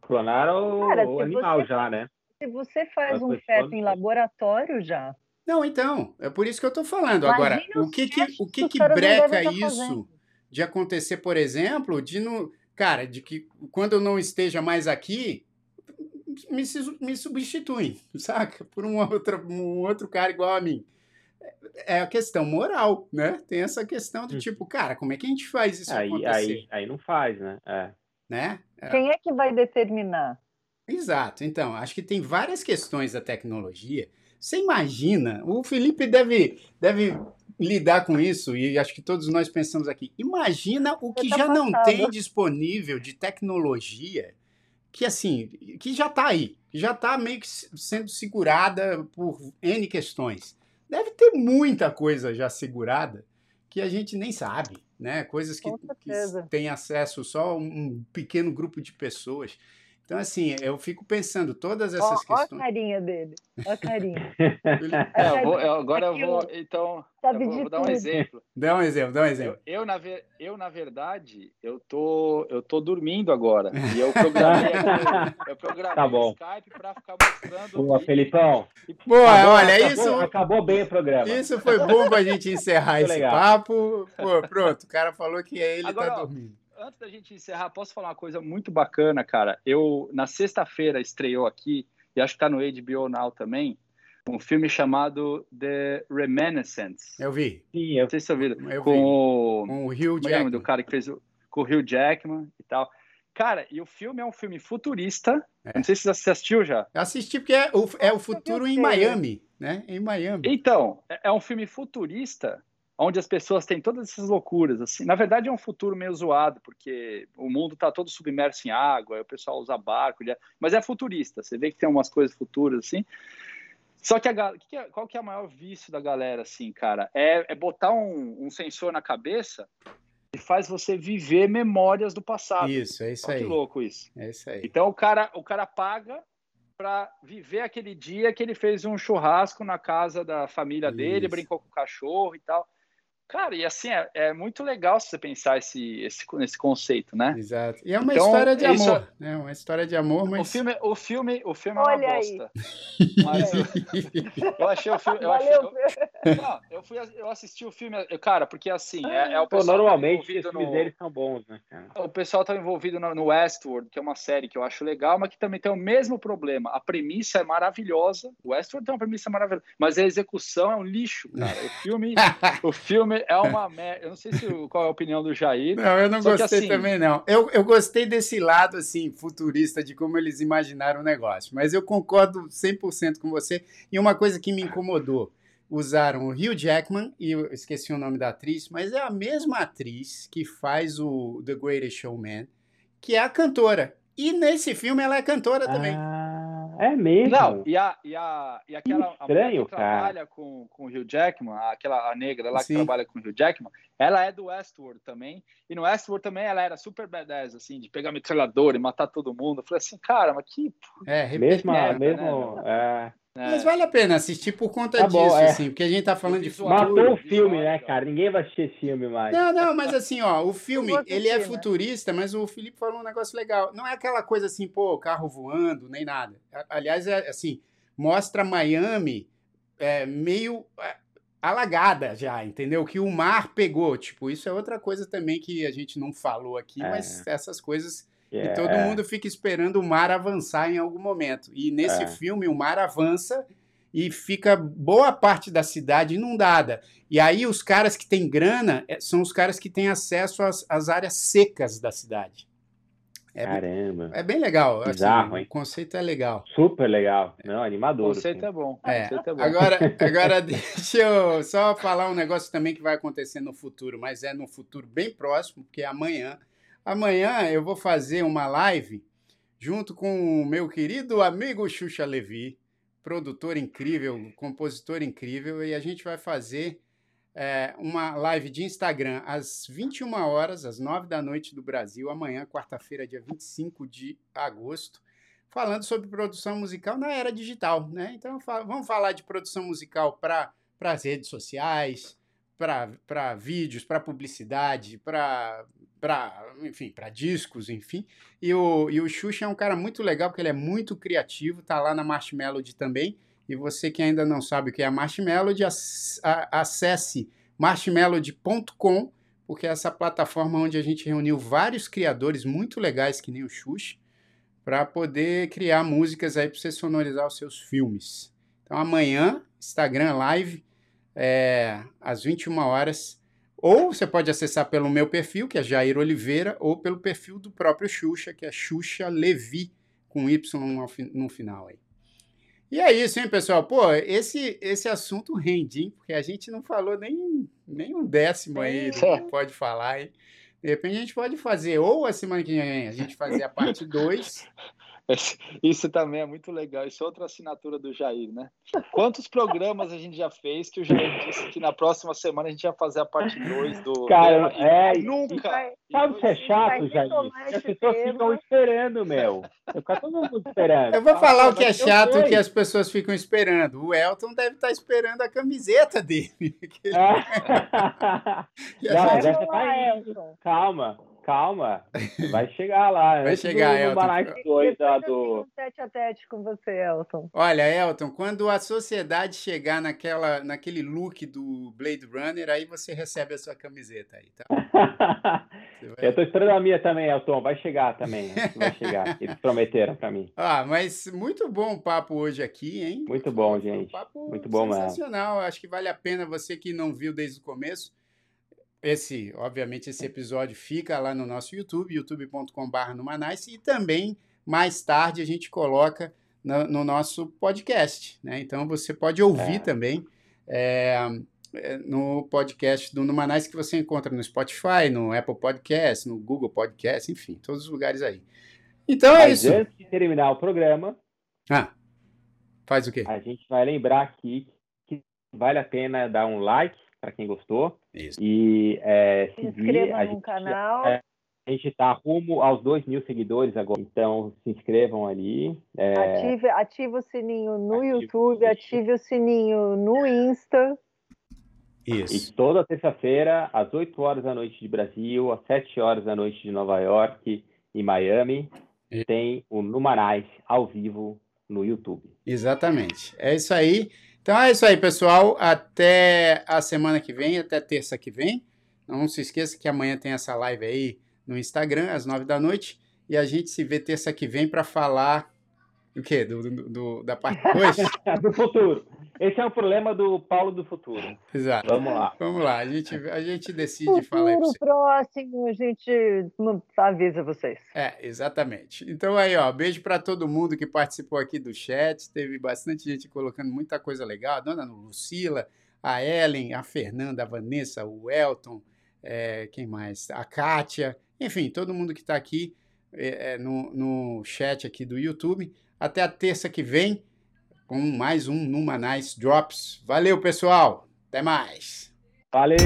Clonar o, Cara, o animal já, né? Se você faz um feto em laboratório já. Não, então, é por isso que eu estou falando. Imagina Agora, o que que, o que, que breca isso de acontecer, por exemplo, de no, cara, de que quando eu não esteja mais aqui, me, me substituem, saca? Por um outro, um outro cara igual a mim. É a questão moral, né? Tem essa questão de hum. tipo, cara, como é que a gente faz isso aí, acontecer? Aí, aí não faz, né? É. Né? É. Quem é que vai determinar? Exato. Então, acho que tem várias questões da tecnologia. Você imagina, o Felipe deve, deve lidar com isso, e acho que todos nós pensamos aqui. Imagina o que tá já passado. não tem disponível de tecnologia que assim, que já está aí, que já está meio que sendo segurada por N questões. Deve ter muita coisa já segurada que a gente nem sabe, né? Coisas que, que tem acesso só um pequeno grupo de pessoas. Então, assim, eu fico pensando todas essas ó, questões. Olha a carinha dele. Olha a carinha. é, eu vou, eu, agora eu vou, então, eu vou, vou, dar um exemplo. Dá um exemplo, dá um exemplo. Eu, eu, na, eu na verdade, eu tô, eu tô dormindo agora. E eu programei, eu programei tá bom. o Skype para ficar mostrando. Boa, Felipão. Boa, acabou, olha, acabou, isso. Acabou bem o programa. Isso foi bom para a gente encerrar esse legal. papo. Pô, pronto, o cara falou que ele tá agora, tá dormindo antes da gente encerrar, posso falar uma coisa muito bacana, cara? Eu, na sexta-feira, estreou aqui, e acho que tá no HBO Now também, um filme chamado The Reminiscence. Eu vi. Sim, eu... Não sei se ouviu. Eu com, vi. O... com o Hugh é Jackman. do cara que fez o... com o Hugh Jackman e tal. Cara, e o filme é um filme futurista. É. Não sei se você assistiu já. Eu assisti porque é o, é o futuro em Miami, né? Em Miami. Então, é, é um filme futurista onde as pessoas têm todas essas loucuras. Assim. Na verdade, é um futuro meio zoado, porque o mundo está todo submerso em água, o pessoal usa barco, mas é futurista. Você vê que tem umas coisas futuras assim. Só que, a, que é, qual que é o maior vício da galera, assim, cara? É, é botar um, um, sensor na cabeça e faz você viver memórias do passado. Isso, é isso Olha aí. Que louco isso. É isso aí. Então o cara, o cara paga para viver aquele dia que ele fez um churrasco na casa da família dele, isso. brincou com o cachorro e tal. Cara, e assim, é, é, muito legal se você pensar esse, esse, esse conceito, né? Exato. E é uma então, história de amor, isso... né? Uma história de amor, mas... O filme, o filme, o filme é uma bosta. Mas eu, eu, achei o filme... Eu, achei, eu, não, eu, fui, eu assisti o filme, cara, porque assim, é, é o pessoal... Pô, normalmente os filmes no, deles são bons, né, cara? O pessoal tá envolvido no, no Westworld, que é uma série que eu acho legal, mas que também tem o mesmo problema. A premissa é maravilhosa, o Westworld tem uma premissa maravilhosa, mas a execução é um lixo, cara. O filme... o filme é uma merda. Eu não sei se, qual é a opinião do Jair. Não, eu não gostei assim... também, não. Eu, eu gostei desse lado, assim, futurista, de como eles imaginaram o negócio. Mas eu concordo 100% com você. E uma coisa que me incomodou. Usaram o Hugh Jackman, e eu esqueci o nome da atriz, mas é a mesma atriz que faz o The Greatest Showman, que é a cantora. E nesse filme ela é cantora também. Ah. É mesmo? Não, e, a, e, a, e aquela Estranho, que trabalha com, com o Hugh Jackman, aquela a negra lá Sim. que trabalha com o Hugh Jackman, ela é do Westworld também. E no Westworld também ela era super badass, assim, de pegar metralhador e matar todo mundo. Eu falei assim, cara, mas que. É, mesmo, merda, mesmo. Né? É. É. Mas vale a pena assistir por conta tá disso, bom, é. assim, porque a gente tá falando de futuro. Matou o filme, né, cara? Ninguém vai assistir esse filme mais. Não, não, mas assim, ó, o filme, ele é né? futurista, mas o Felipe falou um negócio legal. Não é aquela coisa assim, pô, carro voando, nem nada. Aliás, é assim, mostra Miami é, meio é, alagada já, entendeu? Que o mar pegou. Tipo, isso é outra coisa também que a gente não falou aqui, é. mas essas coisas Yeah. E todo é. mundo fica esperando o mar avançar em algum momento. E nesse é. filme o mar avança e fica boa parte da cidade inundada. E aí os caras que têm grana é, são os caras que têm acesso às, às áreas secas da cidade. É Caramba. Bem, é bem legal. Assim, Bizarro, hein? O conceito é legal. Super legal. Não, animador. O conceito assim. é bom. É. Conceito é bom. Agora, agora deixa eu só falar um negócio também que vai acontecer no futuro, mas é no futuro bem próximo, porque amanhã Amanhã eu vou fazer uma live junto com o meu querido amigo Xuxa Levi, produtor incrível, compositor incrível, e a gente vai fazer é, uma live de Instagram às 21 horas, às 9 da noite do Brasil, amanhã, quarta-feira, dia 25 de agosto, falando sobre produção musical na era digital. Né? Então vamos falar de produção musical para as redes sociais, para vídeos, para publicidade, para para, enfim, para discos, enfim. E o, e o Xuxa é um cara muito legal, porque ele é muito criativo, tá lá na March Melody também. E você que ainda não sabe o que é a March Melody, acesse marshmelody.com, porque é essa plataforma onde a gente reuniu vários criadores muito legais, que nem o Xuxa, para poder criar músicas aí para você sonorizar os seus filmes. Então amanhã, Instagram Live, é, às 21 horas, ou você pode acessar pelo meu perfil, que é Jair Oliveira, ou pelo perfil do próprio Xuxa, que é Xuxa Levi, com Y no final aí. E é isso, hein, pessoal? Pô, esse, esse assunto rende, hein? Porque a gente não falou nem, nem um décimo aí do que pode falar, hein? De repente a gente pode fazer, ou a semana que vem a gente fazer a parte 2, Isso também é muito legal. Isso é outra assinatura do Jair, né? Quantos programas a gente já fez que o Jair disse que na próxima semana a gente ia fazer a parte 2 do. Cara, do... é. Nunca! Sabe o que é chato, Jair? As pessoas ficam esperando, meu. Fica todo mundo esperando. Eu vou falar o que é chato que as pessoas ficam esperando. O Elton deve estar esperando a camiseta dele. Já, já tá. Calma. Calma, vai chegar lá. Vai chegar, Elton. Dois, do... tete a tete com você, Elton. Olha, Elton, quando a sociedade chegar naquela, naquele look do Blade Runner, aí você recebe a sua camiseta aí, tá? Vai... Eu tô esperando a minha também, Elton. Vai chegar também. Vai chegar. Eles prometeram para mim. Ah, mas muito bom o papo hoje aqui, hein? Muito bom, gente. Um papo muito bom, sensacional. Mano. Acho que vale a pena você que não viu desde o começo esse, obviamente, esse episódio fica lá no nosso YouTube, youtube.com.br Numanice, e também mais tarde a gente coloca no, no nosso podcast, né? Então você pode ouvir é. também é, no podcast do Numanice que você encontra no Spotify, no Apple Podcast, no Google Podcast, enfim, todos os lugares aí. Então é Mas isso. Antes de terminar o programa, ah, faz o quê? A gente vai lembrar aqui que vale a pena dar um like para quem gostou. Isso. E é, se inscreva no gente, canal. É, a gente está rumo aos 2 mil seguidores agora, então se inscrevam ali. É... Ative, ative o sininho no ative YouTube, ative o sininho no Insta. Isso. E toda terça-feira, às 8 horas da noite de Brasil, às 7 horas da noite de Nova York e Miami, e... tem o Numanais ao vivo no YouTube. Exatamente. É isso aí. Então é isso aí, pessoal. Até a semana que vem, até terça que vem. Não se esqueça que amanhã tem essa live aí no Instagram, às nove da noite. E a gente se vê terça que vem para falar o quê? Do, do, do da parte 2? do futuro. Esse é o problema do Paulo do futuro. Exato. Vamos lá. Vamos lá. A gente, a gente decide futuro falar pra próximo, a gente avisa vocês. É, exatamente. Então aí, ó, beijo para todo mundo que participou aqui do chat. Teve bastante gente colocando muita coisa legal. A dona Lucila, a Ellen, a Fernanda, a Vanessa, o Elton, é, quem mais? A Kátia. Enfim, todo mundo que está aqui é, é, no, no chat aqui do YouTube. Até a terça que vem com mais um Numa Nice Drops. Valeu, pessoal. Até mais. Valeu.